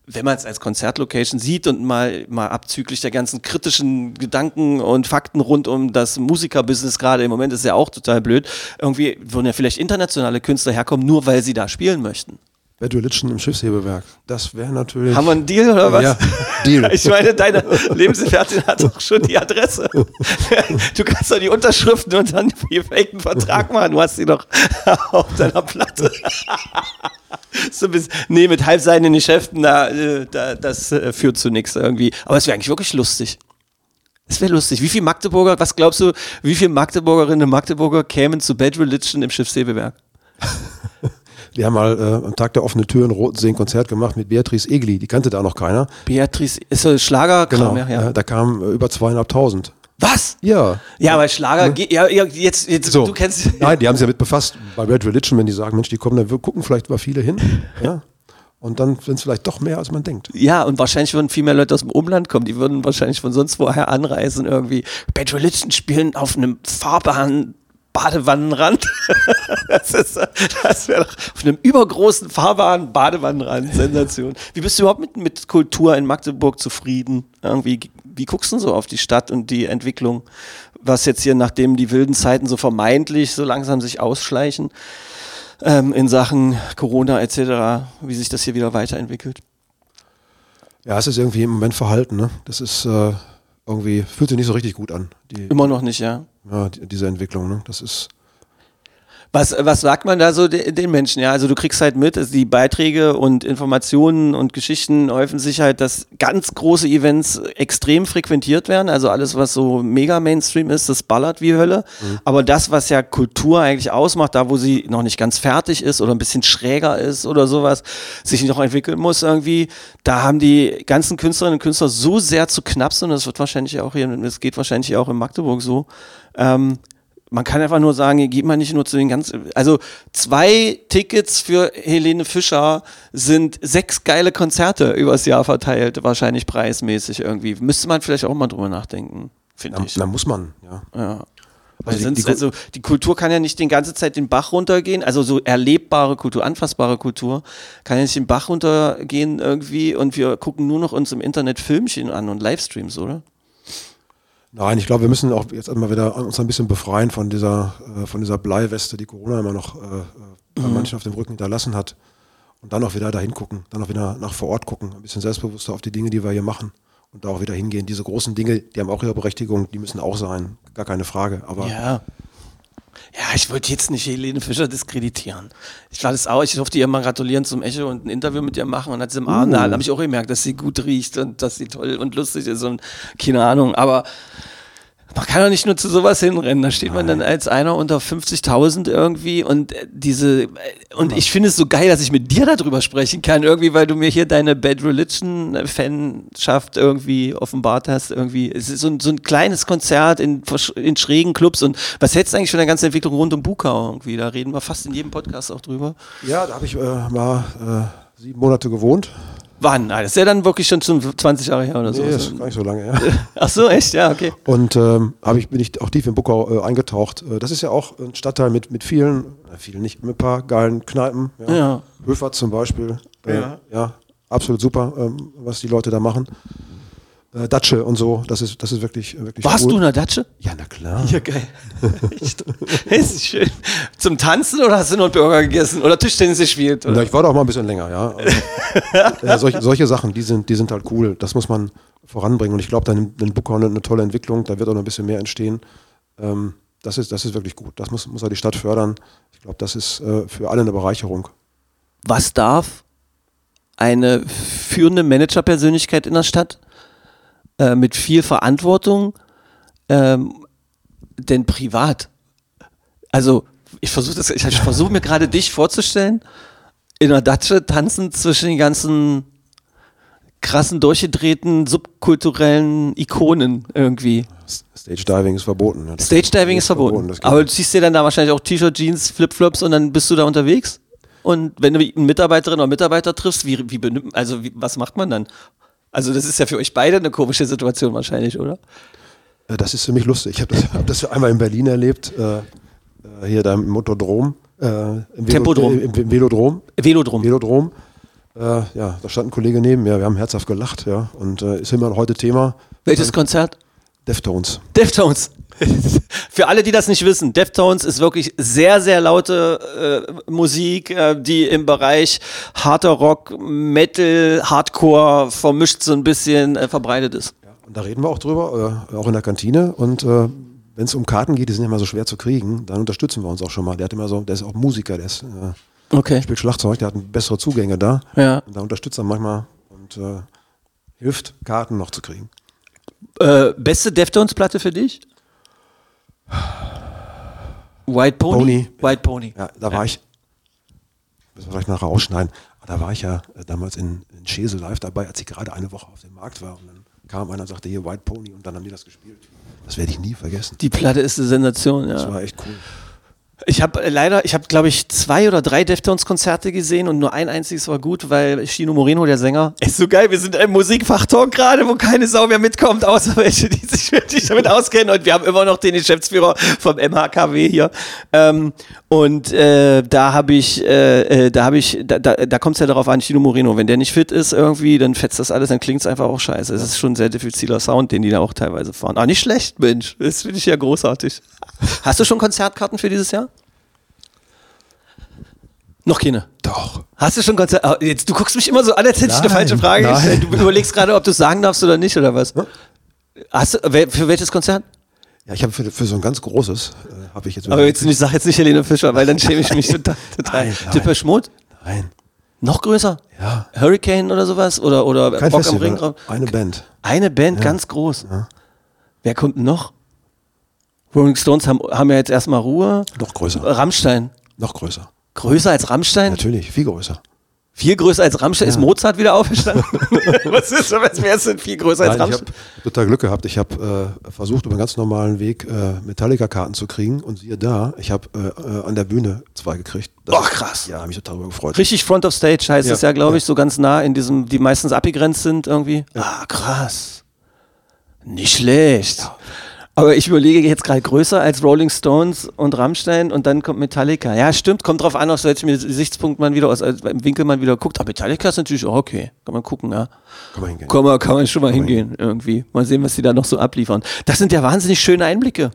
B: wenn man es als Konzertlocation sieht und mal, mal abzüglich der ganzen kritischen Gedanken und Fakten rund um das Musikerbusiness gerade im Moment ist ja auch total blöd, irgendwie würden ja vielleicht internationale Künstler herkommen, nur weil sie da spielen möchten.
C: Bad Religion im Schiffshebewerk. Das wäre natürlich.
B: Haben wir einen Deal oder was?
C: Ja, Deal.
B: Ich meine, deine Lebensgefährtin hat doch schon die Adresse. Du kannst doch die Unterschriften und dann gefakten Vertrag machen. Du hast sie doch auf deiner Platte. So bis, nee, mit halbseidenen Geschäften, da, äh, da, das äh, führt zu nichts irgendwie. Aber es wäre eigentlich wirklich lustig. Es wäre lustig. Wie viele Magdeburger, was glaubst du, wie viele Magdeburgerinnen und Magdeburger kämen zu Bad Religion im Schiffshebewerk?
C: Die haben mal äh, am Tag der offenen Tür in Rotensee ein Konzert gemacht mit Beatrice Egli. Die kannte da noch keiner.
B: Beatrice, ist so Schlager,
C: Genau.
B: ja, ja.
C: Ja, da kamen äh, über zweieinhalbtausend.
B: Was?
C: Ja.
B: Ja, aber Schlager, ge- ja, ja, jetzt, jetzt
C: So.
B: du kennst.
C: Nein, die haben sich damit befasst. Bei Red Religion, wenn die sagen, Mensch, die kommen, dann wir gucken vielleicht mal viele hin. Ja. Und dann sind es vielleicht doch mehr, als man denkt.
B: Ja, und wahrscheinlich würden viel mehr Leute aus dem Umland kommen. Die würden wahrscheinlich von sonst woher anreisen irgendwie. Bad Religion spielen auf einem fahrbaren Badewannenrand. das das wäre doch auf einem übergroßen fahrbaren Badewannenrand. Sensation. Wie bist du überhaupt mit, mit Kultur in Magdeburg zufrieden? Irgendwie, wie guckst du denn so auf die Stadt und die Entwicklung? Was jetzt hier, nachdem die wilden Zeiten so vermeintlich so langsam sich ausschleichen, ähm, in Sachen Corona etc., wie sich das hier wieder weiterentwickelt?
C: Ja, es ist irgendwie im Moment verhalten. Ne? Das ist äh, irgendwie, fühlt sich nicht so richtig gut an, die,
B: Immer noch nicht, ja.
C: ja, die, diese Entwicklung. Ne? Das ist,
B: Was, was sagt man da so de, den Menschen? Ja, also du kriegst halt mit, also die Beiträge und Informationen und Geschichten häufen sich halt, dass ganz große Events extrem frequentiert werden. Also alles, was so mega Mainstream ist, das ballert wie Hölle. Aber das, was ja Kultur eigentlich ausmacht, da wo sie noch nicht ganz fertig ist oder ein bisschen schräger ist oder sowas, sich noch entwickeln muss irgendwie, da haben die ganzen Künstlerinnen und Künstler so sehr zu knapp und das wird wahrscheinlich auch hier, das geht wahrscheinlich auch in Magdeburg so. Ähm, man kann einfach nur sagen, geht mal nicht nur zu den ganzen. Also zwei Tickets für Helene Fischer sind sechs geile Konzerte übers Jahr verteilt, wahrscheinlich preismäßig irgendwie. Müsste man vielleicht auch mal drüber nachdenken, finde ich.
C: da muss man. Ja.
B: Ja. Weil
C: Also die-
B: also die Kultur kann ja nicht die ganze Zeit den Bach runtergehen, also so erlebbare Kultur, anfassbare Kultur, kann ja nicht den Bach runtergehen irgendwie und wir gucken nur noch uns im Internet Filmchen an und Livestreams, oder?
C: Nein, ich glaube, wir müssen auch jetzt einmal wieder uns ein bisschen befreien von dieser, äh, von dieser Bleiweste, die Corona immer noch äh, äh, bei manchen auf dem Rücken hinterlassen hat. Und dann auch wieder dahin gucken, dann auch wieder nach vor Ort gucken, ein bisschen selbstbewusster auf die Dinge, die wir hier machen. Und da auch wieder hingehen. Diese großen Dinge, die haben auch ihre Berechtigung, die müssen auch sein. Gar keine Frage. Aber
B: Ja. Ja, ich wollte jetzt nicht Helene Fischer diskreditieren. Ich war das auch, ich durfte ihr mal gratulieren zum Echo und ein Interview mit ihr machen und hat sie im Abend, da habe ich auch gemerkt, dass sie gut riecht und dass sie toll und lustig ist und keine Ahnung, aber Man kann doch nicht nur zu sowas hinrennen. Da steht man dann als einer unter 50.000 irgendwie und äh, diese äh, und ich finde es so geil, dass ich mit dir darüber sprechen kann irgendwie, weil du mir hier deine Bad Religion Fanschaft irgendwie offenbart hast irgendwie. Es ist so ein, so ein kleines Konzert in, in schrägen Clubs und was hältst du eigentlich von der ganzen Entwicklung rund um Bukau irgendwie? Da reden wir fast in jedem Podcast auch drüber.
C: Ja, da habe ich äh, mal äh, sieben Monate gewohnt.
B: Wann? Ah, das ist ja dann wirklich schon zum 20 Jahre her oder so.
C: Nee, ist gar nicht so lange her.
B: Ach so, echt? Ja, okay.
C: Und ähm, ich, bin ich auch tief in Buckau äh, eingetaucht. Äh, das ist ja auch ein Stadtteil mit, mit vielen, äh, vielen nicht, mit ein paar geilen Kneipen. Ja.
B: Ja.
C: Höfer zum Beispiel. Äh,
B: Ja.
C: ja. absolut super, ähm, was die Leute da machen. Äh, Datsche und so, das ist, das ist wirklich, wirklich
B: Warst
C: cool.
B: du in der Datsche?
C: Ja, na klar.
B: Ja, geil. Ist schön. Zum Tanzen oder hast du nur Burger gegessen oder Tischtennis gespielt?
C: Na,
B: Oder?
C: ich war da auch mal ein bisschen länger, ja. Aber, ja solche, solche Sachen, die sind, die sind halt cool. Das muss man voranbringen. Und ich glaube, da nimmt eine, eine tolle Entwicklung. Da wird auch noch ein bisschen mehr entstehen. Ähm, das, ist, das ist wirklich gut. Das muss, muss auch die Stadt fördern. Ich glaube, das ist äh, für alle eine Bereicherung.
B: Was darf eine führende Managerpersönlichkeit in der Stadt äh, mit viel Verantwortung ähm, denn privat? Also, ich versuche das, ich versuche mir gerade dich vorzustellen, in der Datsche tanzen zwischen den ganzen krassen, durchgedrehten, subkulturellen Ikonen irgendwie.
C: Stage Diving ist verboten. Ja. Das
B: Stage Diving ist verboten.
C: geht
B: Aber du ziehst dir dann da wahrscheinlich auch T-Shirt, Jeans, Flipflops und dann bist du da unterwegs? Und wenn du eine Mitarbeiterin oder Mitarbeiter triffst, wie, wie benimmt, also wie, was macht man dann? Also das ist ja für euch beide eine komische Situation wahrscheinlich, oder?
C: Äh, das ist für mich lustig. Ich habe das, hab das einmal in Berlin erlebt. Äh, äh, hier da im Motodrom. Äh, im Velo-
B: Tempodrom.
C: Im, im Velodrom.
B: Velodrom.
C: Velodrom. Äh, ja, da stand ein Kollege neben mir. Wir haben herzhaft gelacht. Ja, und äh, ist immer noch heute Thema.
B: Welches Konzert?
C: Deftones.
B: Deftones. Für alle, die das nicht wissen, Deftones ist wirklich sehr, sehr laute äh, Musik, äh, die im Bereich harter Rock, Metal, Hardcore vermischt so ein bisschen äh, verbreitet ist.
C: Und da reden wir auch drüber, auch in der Kantine. Und äh, wenn es um Karten geht, die sind immer so schwer zu kriegen, dann unterstützen wir uns auch schon mal. Der hat immer so, der ist auch Musiker, der ist, äh,
B: Okay.
C: spielt Schlagzeug, der hat bessere Zugänge da.
B: Ja.
C: Und da unterstützt er manchmal und äh, hilft, Karten noch zu kriegen.
B: Beste Deftones-Platte für dich? White Pony?
C: Pony.
B: White Pony.
C: Ja, da war ich, müssen wir vielleicht nachher ausschneiden, da war ich ja äh, damals in, in Schesel live dabei, als ich gerade eine Woche auf dem Markt war. Und dann kam einer und sagte, hier White Pony und dann haben die das gespielt. Das werde ich nie vergessen.
B: Die Platte ist eine Sensation,
C: Das
B: ja.
C: war echt cool.
B: Ich habe äh, leider, ich habe glaube ich zwei oder drei Deftones-Konzerte gesehen und nur ein einziges war gut, weil Chino Moreno, der Sänger, ist so geil. Wir sind im Musikfachtalk gerade, wo keine Sau mehr mitkommt, außer welche, die sich wirklich damit auskennen. Und wir haben immer noch den Geschäftsführer vom MHKW hier. Ähm, und äh, da habe ich, äh, äh, da habe ich, da, da, da kommt es ja darauf an, Chino Moreno, wenn der nicht fit ist irgendwie, dann fetzt das alles, dann klingt es einfach auch scheiße. Es ist schon ein sehr diffiziler Sound, den die da auch teilweise fahren. Ah, nicht schlecht, Mensch. Das finde ich ja großartig. Hast du schon Konzertkarten für dieses Jahr? Noch keine.
C: Doch.
B: Hast du schon Konzert? ah, Jetzt, du guckst mich immer so an, als hätte ich eine falsche Frage
C: nein.
B: gestellt. Du überlegst gerade, ob du es sagen darfst oder nicht, oder was? Hast du, für welches Konzert?
C: Ja, ich habe für, für so ein ganz großes, äh, habe ich jetzt
B: Aber jetzt nicht, sag jetzt nicht Helene Fischer, weil dann schäme ich mich total. total. Tipper Schmut?
C: Nein,
B: Noch größer?
C: Ja.
B: Hurricane oder sowas? Oder, oder
C: kein
B: Rock am
C: Festival,
B: Ring?
C: eine Band.
B: Eine Band, ganz groß. Wer kommt noch? Rolling Stones haben, haben ja jetzt erstmal Ruhe.
C: Noch größer.
B: Rammstein.
C: Noch größer.
B: Größer als Rammstein?
C: Natürlich, viel größer.
B: Viel größer als Rammstein. Ist Mozart wieder auferstanden? was ist, was wäre es denn viel größer als
C: Nein, ich
B: Rammstein?
C: habe total Glück gehabt. Ich habe äh, versucht, über einen ganz normalen Weg äh, Metallica-Karten zu kriegen. Und siehe da, ich habe äh, äh, an der Bühne zwei gekriegt. Das ist-
B: krass.
C: Ja, habe mich total darüber gefreut.
B: Richtig Front of Stage heißt
C: Ja,
B: es ja, glaube
C: ja.
B: ich, so ganz nah in diesem, die meistens abgegrenzt sind irgendwie. Ah, krass. Nicht schlecht. Aber ich überlege jetzt gerade größer als Rolling Stones und Rammstein und dann kommt Metallica. Ja, stimmt, kommt drauf an, aus welchem Gesichtspunkt man wieder, aus welchem Winkel man wieder guckt. Aber Metallica ist natürlich auch okay. Kann man gucken, ja.
C: Kann man hingehen.
B: Kann man, kann man schon mal
C: man
B: hingehen, irgendwie. Mal sehen, was die da noch so abliefern. Das sind ja wahnsinnig schöne Einblicke,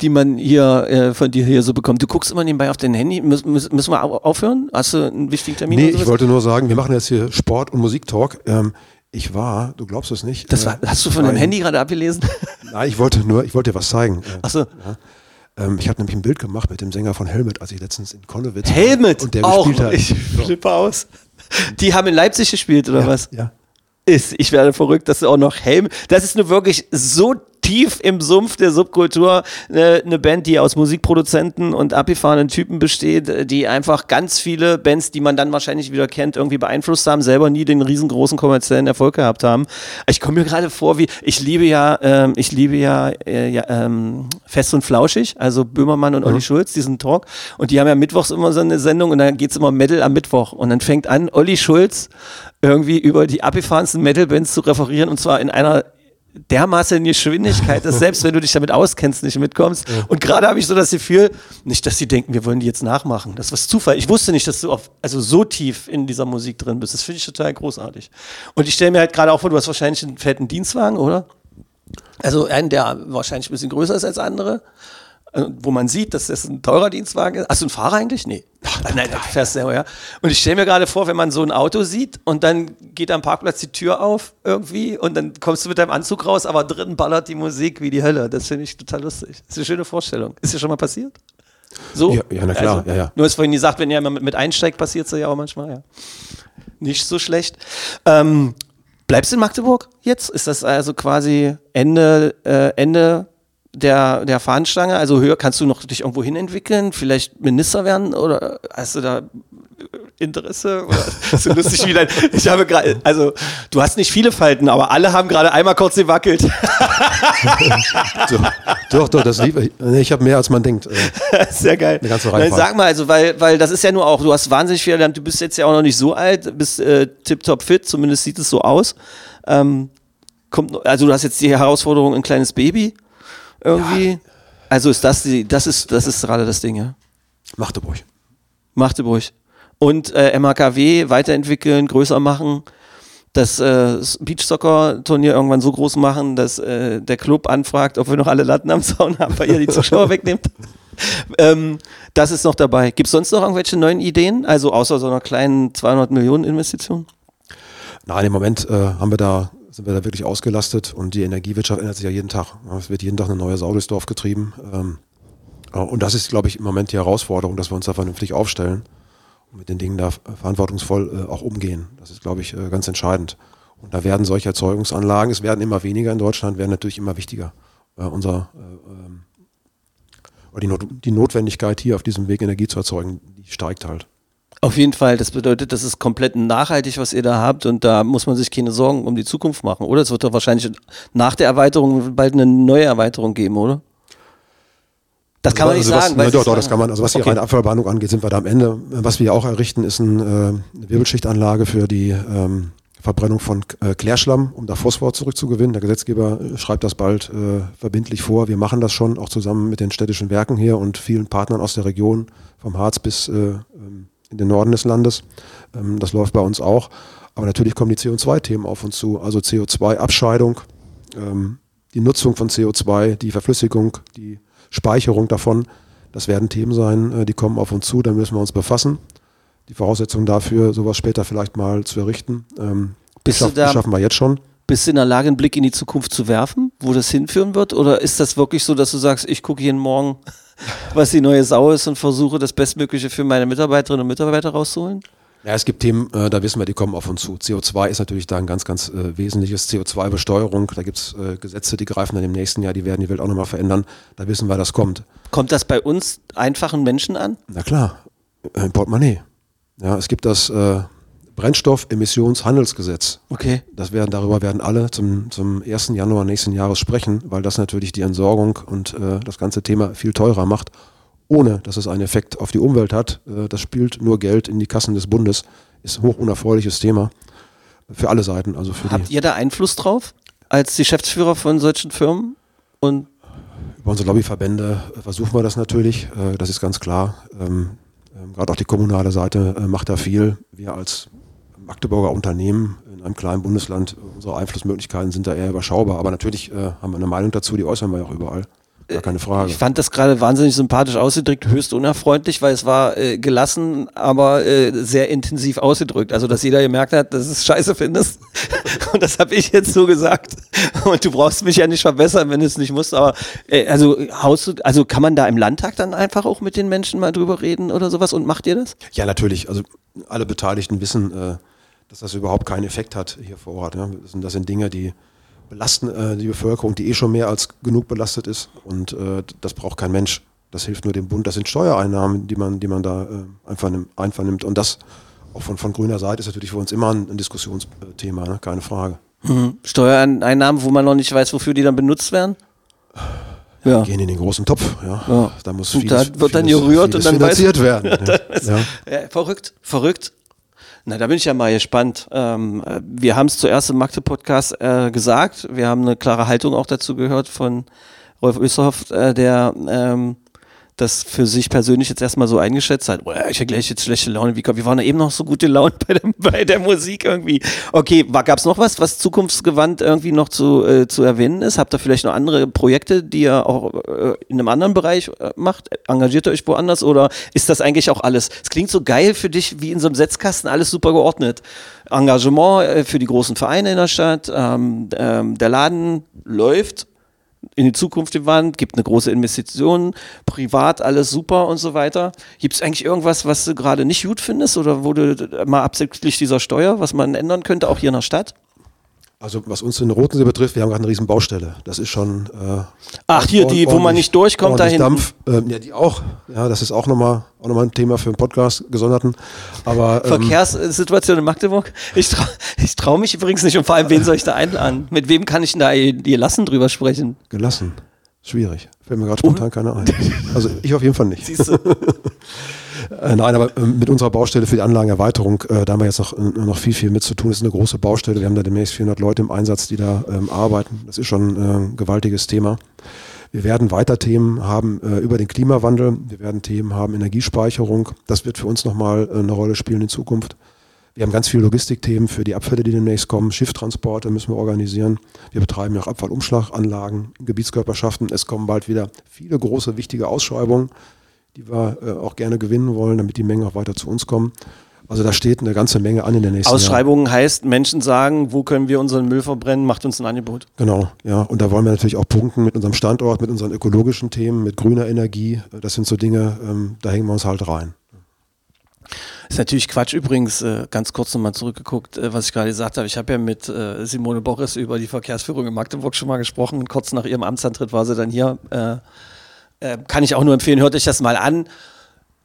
B: die man hier äh, von dir hier so bekommt. Du guckst immer nebenbei auf dein Handy. Müssen, müssen müssen wir au- aufhören? Hast du einen wichtigen Termin?
C: Nee, ich wollte nur sagen, wir machen jetzt hier Sport- und Musiktalk. Ähm, ich war, du glaubst es nicht.
B: Das
C: äh,
B: war, hast du von deinem
C: ein-
B: Handy gerade abgelesen?
C: Nein, ich wollte nur, ich wollte dir was zeigen. Äh,
B: Achso.
C: ähm, ich habe nämlich ein Bild gemacht mit dem Sänger von Helmet, als ich letztens in Konnewitz war
B: Helmet
C: und der
B: auch.
C: gespielt hat.
B: Ich flippe aus. Die haben in Leipzig gespielt, oder
C: ja,
B: was?
C: Ja.
B: Ist, ich werde verrückt, dass auch noch Helm. Das ist nur wirklich so tief im Sumpf der Subkultur eine, eine Band, die aus Musikproduzenten und abgefahrenen Typen besteht, die einfach ganz viele Bands, die man dann wahrscheinlich wieder kennt, irgendwie beeinflusst haben, selber nie den riesengroßen kommerziellen Erfolg gehabt haben. Ich komme mir gerade vor, wie ich liebe ja, ähm, ich liebe ja, äh, ja ähm, Fest und Flauschig, also Böhmermann und Olli Schulz, diesen Talk. Und die haben ja mittwochs immer so eine Sendung und dann geht's immer Metal am Mittwoch. Und dann fängt an, Olli Schulz irgendwie über die abgefahrensten Metal-Bands zu referieren und zwar in einer dermaßen Geschwindigkeit, dass selbst wenn du dich damit auskennst, nicht mitkommst. Und gerade habe ich so das Gefühl, nicht, dass sie denken, wir wollen die jetzt nachmachen. Das was Zufall. Ich wusste nicht, dass du auf, also so tief in dieser Musik drin bist. Das finde ich total großartig. Und ich stelle mir halt gerade auch vor, du hast wahrscheinlich einen fetten Dienstwagen, oder? Also einen, der wahrscheinlich ein bisschen größer ist als andere. Äh, Wo man sieht, dass das ein teurer Dienstwagen ist. Hast du einen Fahrer eigentlich? Nee. Ah, nein, du fährst selber, ja. Und ich stelle mir gerade vor, wenn man so ein Auto sieht und dann geht am Parkplatz die Tür auf irgendwie und dann kommst du mit deinem Anzug raus, aber drin ballert die Musik wie die Hölle. Das finde ich total lustig. Das ist eine schöne Vorstellung. Ist dir schon mal passiert? So?
C: Ja, ja, na klar, ja, ja.
B: Nur ist vorhin gesagt, wenn ihr mit, mit einsteigt, passiert es ja auch manchmal, ja. Nicht so schlecht. Ähm, bleibst du in Magdeburg jetzt? Ist das also quasi Ende, äh, Ende der, der Fahnenstange? Also höher, kannst du noch dich irgendwo hin entwickeln? Vielleicht Minister werden? Oder hast du da Interesse? Oder so lustig wie dein, ich habe gerade, also du hast nicht viele Falten, aber alle haben gerade einmal kurz gewackelt.
C: Doch, doch, doch, das liebe ich. Habe mehr, als man denkt. Äh,
B: Sehr geil.
C: Eine ganze Reihe
B: Nein, sag mal, also, weil, weil das ist ja nur auch, du hast wahnsinnig viel gelernt, du bist jetzt ja auch noch nicht so alt, bist äh, tiptop fit, zumindest sieht es so aus. Ähm, kommt, also du hast jetzt die Herausforderung, ein kleines Baby irgendwie. Also ist das die, das ist, das ist gerade das Ding, ja.
C: Magdeburg.
B: Magdeburg. Und äh, MHKW weiterentwickeln, größer machen, das äh, Beachsoccer-Turnier irgendwann so groß machen, dass äh, der Club anfragt, ob wir noch alle Latten am Zaun haben, weil ihr die Zuschauer wegnehmt. Ähm, das ist noch dabei. Gibt es sonst noch irgendwelche neuen Ideen? Also außer so einer kleinen 200 Millionen Investition?
C: Nein, im Moment äh, haben wir da, sind wir da wirklich ausgelastet und die Energiewirtschaft ändert sich ja jeden Tag. Es wird jeden Tag eine neue Sau durchs Dorf getrieben. Ähm, äh, und das ist, glaube ich, im Moment die Herausforderung, dass wir uns da vernünftig aufstellen und mit den Dingen da verantwortungsvoll äh, auch umgehen. Das ist, glaube ich, äh, ganz entscheidend. Und da werden solche Erzeugungsanlagen, es werden immer weniger in Deutschland, werden natürlich immer wichtiger. Äh, unser, äh, ähm, oder die Notwendigkeit hier auf diesem Weg Energie zu erzeugen, die steigt halt.
B: Auf jeden Fall. Das bedeutet, das ist komplett nachhaltig, was ihr da habt und da muss man sich keine Sorgen um die Zukunft machen, oder? Es wird doch wahrscheinlich nach der Erweiterung bald eine neue Erweiterung geben, oder? Das kann man nicht
C: also was,
B: sagen. weil
C: doch, doch, das kann man. Also was die
B: Okay.
C: reine Abfallbehandlung angeht, sind wir da am Ende. Was wir auch errichten, ist ein, äh, eine Wirbelschichtanlage für die ähm, Verbrennung von äh, Klärschlamm, um da Phosphor zurückzugewinnen. Der Gesetzgeber äh, schreibt das bald äh, verbindlich vor. Wir machen das schon, auch zusammen mit den städtischen Werken hier und vielen Partnern aus der Region, vom Harz bis äh, ähm, in den Norden des Landes. Ähm, das läuft bei uns auch. Aber natürlich kommen die CO2-Themen auf uns zu. Also CO2-Abscheidung, ähm, die Nutzung von CO2, die Verflüssigung, die Speicherung davon. Das werden Themen sein, äh, die kommen auf uns zu, da müssen wir uns befassen. Die Voraussetzungen dafür, sowas später vielleicht mal zu errichten, ähm,
B: du
C: schaff,
B: da-
C: schaffen wir jetzt schon.
B: Bist du in der Lage, einen Blick in die Zukunft zu werfen, wo das hinführen wird? Oder ist das wirklich so, dass du sagst, ich gucke jeden Morgen, was die neue Sau ist und versuche das Bestmögliche für meine Mitarbeiterinnen und Mitarbeiter rauszuholen?
C: Ja, es gibt Themen, äh, da wissen wir, die kommen auf uns zu. CO2 ist natürlich da ein ganz, ganz äh, wesentliches. CO2-Besteuerung, da gibt es äh, Gesetze, die greifen dann im nächsten Jahr, die werden die Welt auch nochmal verändern. Da wissen wir, das kommt.
B: Kommt das bei uns einfachen Menschen an?
C: Na klar, äh, Portemonnaie. Ja, es gibt das äh, Brennstoffemissionshandelsgesetz.
B: Okay.
C: Das werden, darüber werden alle zum, zum 1. Januar nächsten Jahres sprechen, weil das natürlich die Entsorgung und äh, das ganze Thema viel teurer macht, ohne dass es einen Effekt auf die Umwelt hat. Äh, das spielt nur Geld in die Kassen des Bundes, ist ein hoch unerfreuliches Thema für alle Seiten. Also für
B: Habt ihr da Einfluss drauf als Geschäftsführer von solchen Firmen? Und
C: über unsere Lobbyverbände äh, versuchen wir das natürlich, äh, das ist ganz klar. Ähm, ähm, Gerade auch die kommunale Seite äh, macht da viel. Wir als Magdeburger Unternehmen in einem kleinen Bundesland, äh, unsere Einflussmöglichkeiten sind da eher überschaubar. Aber natürlich äh, haben wir eine Meinung dazu, die äußern wir ja auch überall. Gar keine Frage.
B: ich fand das gerade wahnsinnig sympathisch ausgedrückt, höchst unerfreundlich, weil es war äh, gelassen, aber äh, sehr intensiv ausgedrückt. Also, dass jeder gemerkt hat, dass es scheiße findest. Und das habe ich jetzt so gesagt. Und du brauchst mich ja nicht verbessern, wenn du es nicht musst. Aber äh, also, haust du, also kann man da im Landtag dann einfach auch mit den Menschen mal drüber reden oder sowas? Und macht ihr das?
C: Ja, natürlich. Also alle Beteiligten wissen, äh, dass das überhaupt keinen Effekt hat hier vor Ort. Ja. Das, sind, das sind Dinge, die belasten äh, die Bevölkerung, die eh schon mehr als genug belastet ist. Und äh, das braucht kein Mensch. Das hilft nur dem Bund. Das sind Steuereinnahmen, die man, die man da äh, einfach, nimm, einfach nimmt. Und das auch von, von grüner Seite ist natürlich für uns immer ein, ein Diskussionsthema, ne? keine Frage.
B: Mhm. Steuereinnahmen, wo man noch nicht weiß, wofür die dann benutzt werden?
C: Ja. Gehen in den großen Topf. Ja.
B: Ja.
C: Da muss
B: Und
C: vieles,
B: da wird dann
C: vieles-
B: gerührt und dann weiß-
C: finanziert werden. ja. Ja.
B: Ja, verrückt, verrückt. Na, da bin ich ja mal gespannt. Ähm, äh, wir haben es zuerst im Magde-Podcast äh, gesagt. Wir haben eine klare Haltung auch dazu gehört von Rolf Österhoff, äh, der ähm, das für sich persönlich jetzt erstmal so eingeschätzt hat. Oh, ich habe gleich jetzt schlechte Laune. Wie, wir waren ja eben noch so gute Laune bei der, bei der Musik irgendwie. Okay, gab es noch was, was zukunftsgewandt irgendwie noch zu, äh, zu erwähnen ist? Habt ihr vielleicht noch andere Projekte, die ihr auch äh, in einem anderen Bereich äh, macht? Engagiert ihr euch woanders oder ist das eigentlich auch alles? Es klingt so geil für dich wie in so einem Setzkasten, alles super geordnet. Engagement äh, für die großen Vereine in der Stadt, ähm, ähm, der Laden läuft in die Zukunft gewandt, gibt eine große Investition, privat alles super und so weiter. Gibt es eigentlich irgendwas, was du gerade nicht gut findest oder äh, mal absichtlich dieser Steuer, was man ändern könnte, auch hier in der Stadt?
C: Also was uns in Rotensee betrifft, wir haben gerade eine riesen Baustelle. Das ist schon. Äh,
B: Ach, hier, die, wo man nicht durchkommt, da
C: ordentlich
B: hinten.
C: Dampf. Ähm, ja, die auch. Ja, das ist auch nochmal auch noch mal ein Thema für einen Podcast gesonderten. Aber ähm,
B: Verkehrssituation in Magdeburg. Ich traue ich trau mich übrigens nicht und vor allem, wen soll ich da einladen? Mit wem kann ich denn da dir lassen drüber sprechen?
C: gelassen. Schwierig. Fällt mir gerade spontan keiner ein. Also ich auf jeden Fall nicht.
B: Siehst du?
C: Äh, nein, aber ähm, mit unserer Baustelle für die Anlagenerweiterung, äh, da haben wir jetzt noch, äh, noch viel, viel mit zu tun. Das ist eine große Baustelle. Wir haben da demnächst 400 Leute im Einsatz, die da ähm, arbeiten. Das ist schon äh, ein gewaltiges Thema. Wir werden weiter Themen haben äh, über den Klimawandel. Wir werden Themen haben Energiespeicherung. Das wird für uns nochmal äh, eine Rolle spielen in Zukunft. Wir haben ganz viele Logistikthemen für die Abfälle, die demnächst kommen. Schifftransporte müssen wir organisieren. Wir betreiben ja auch Abfallumschlaganlagen, Gebietskörperschaften. Es kommen bald wieder viele große, wichtige Ausschreibungen, die wir äh, auch gerne gewinnen wollen, damit die Mengen auch weiter zu uns kommen. Also da steht eine ganze Menge an in der nächsten.
B: Ausschreibungen heißt, Menschen sagen, wo können wir unseren Müll verbrennen, macht uns ein Angebot.
C: Genau, ja. Und da wollen wir natürlich auch punkten mit unserem Standort, mit unseren ökologischen Themen, mit grüner Energie. Das sind so Dinge, ähm, da hängen wir uns halt rein.
B: Ist natürlich Quatsch übrigens, äh, ganz kurz nochmal zurückgeguckt, äh, was ich gerade gesagt habe. Ich habe ja mit äh, Simone Boris über die Verkehrsführung in Magdeburg schon mal gesprochen. Kurz nach ihrem Amtsantritt war sie dann hier. Äh, kann ich auch nur empfehlen, hört euch das mal an.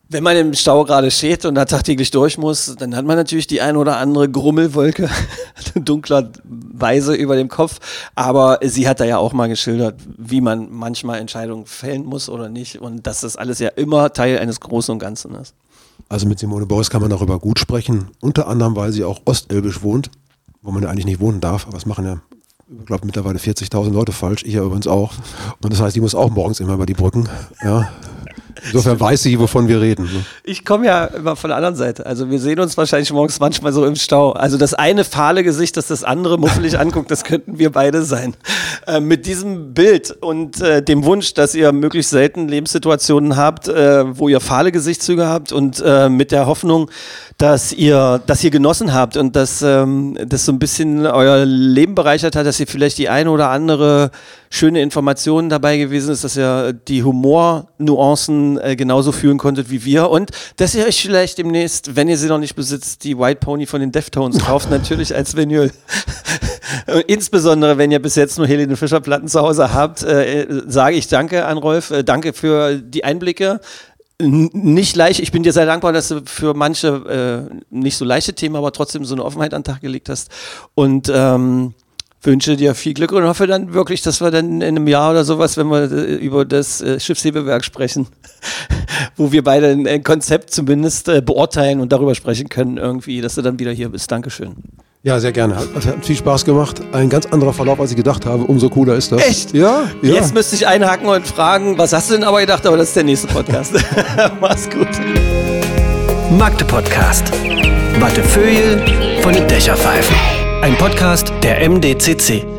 B: Wenn man im Stau gerade steht und da tagtäglich durch muss, dann hat man natürlich die ein oder andere Grummelwolke dunklerweise über dem Kopf. Aber sie hat da ja auch mal geschildert, wie man manchmal Entscheidungen fällen muss oder nicht. Und dass das alles ja immer Teil eines Großen und Ganzen ist.
C: Also mit Simone Boris kann man darüber gut sprechen. Unter anderem, weil sie auch ostelbisch wohnt, wo man ja eigentlich nicht wohnen darf. Das machen ja, ich glaube, mittlerweile 40.000 Leute falsch. Ich ja übrigens auch. Und das heißt, die muss auch morgens immer über die Brücken. Ja. Insofern weiß sie, wovon wir reden. ne?
B: Ich komme ja immer von der anderen Seite. Also wir sehen uns wahrscheinlich morgens manchmal so im Stau. Also das eine fahle Gesicht, das das andere muffelig anguckt, das könnten wir beide sein. Äh, mit diesem Bild und äh, dem Wunsch, dass ihr möglichst selten Lebenssituationen habt, äh, wo ihr fahle Gesichtszüge habt und äh, mit der Hoffnung, dass ihr, dass ihr genossen habt und dass ähm, das so ein bisschen euer Leben bereichert hat, dass ihr vielleicht die eine oder andere schöne Information dabei gewesen ist, dass ihr die Humornuancen äh, genauso fühlen konntet wie wir und dass ihr euch vielleicht demnächst, wenn ihr sie noch nicht besitzt, die White Pony von den Deftones kauft, natürlich als Vinyl. Insbesondere, wenn ihr bis jetzt nur Helene Fischer Platten zu Hause habt, äh, sage ich danke an Rolf, äh, danke für die Einblicke. N- Nicht leicht, ich bin dir sehr dankbar, dass du für manche äh, nicht so leichte Themen, aber trotzdem so eine Offenheit an den Tag gelegt hast. Und ähm, wünsche dir viel Glück und hoffe dann wirklich, dass wir dann in einem Jahr oder sowas, wenn wir äh, über das äh, Schiffshebewerk sprechen, wo wir beide ein, Konzept zumindest äh, beurteilen und darüber sprechen können, irgendwie, dass du dann wieder hier bist. Dankeschön.
C: Ja, sehr gerne. Hat, hat viel Spaß gemacht. Ein ganz anderer Verlauf, als ich gedacht habe. Umso cooler ist das.
B: Echt?
C: Ja, ja.
B: Jetzt müsste ich einhaken und fragen, was hast du denn aber gedacht? Aber das ist der nächste Podcast. Mach's gut.
A: Magde Podcast. Wattefeuille von den Dächerpfeifen. Ein Podcast der MDCC.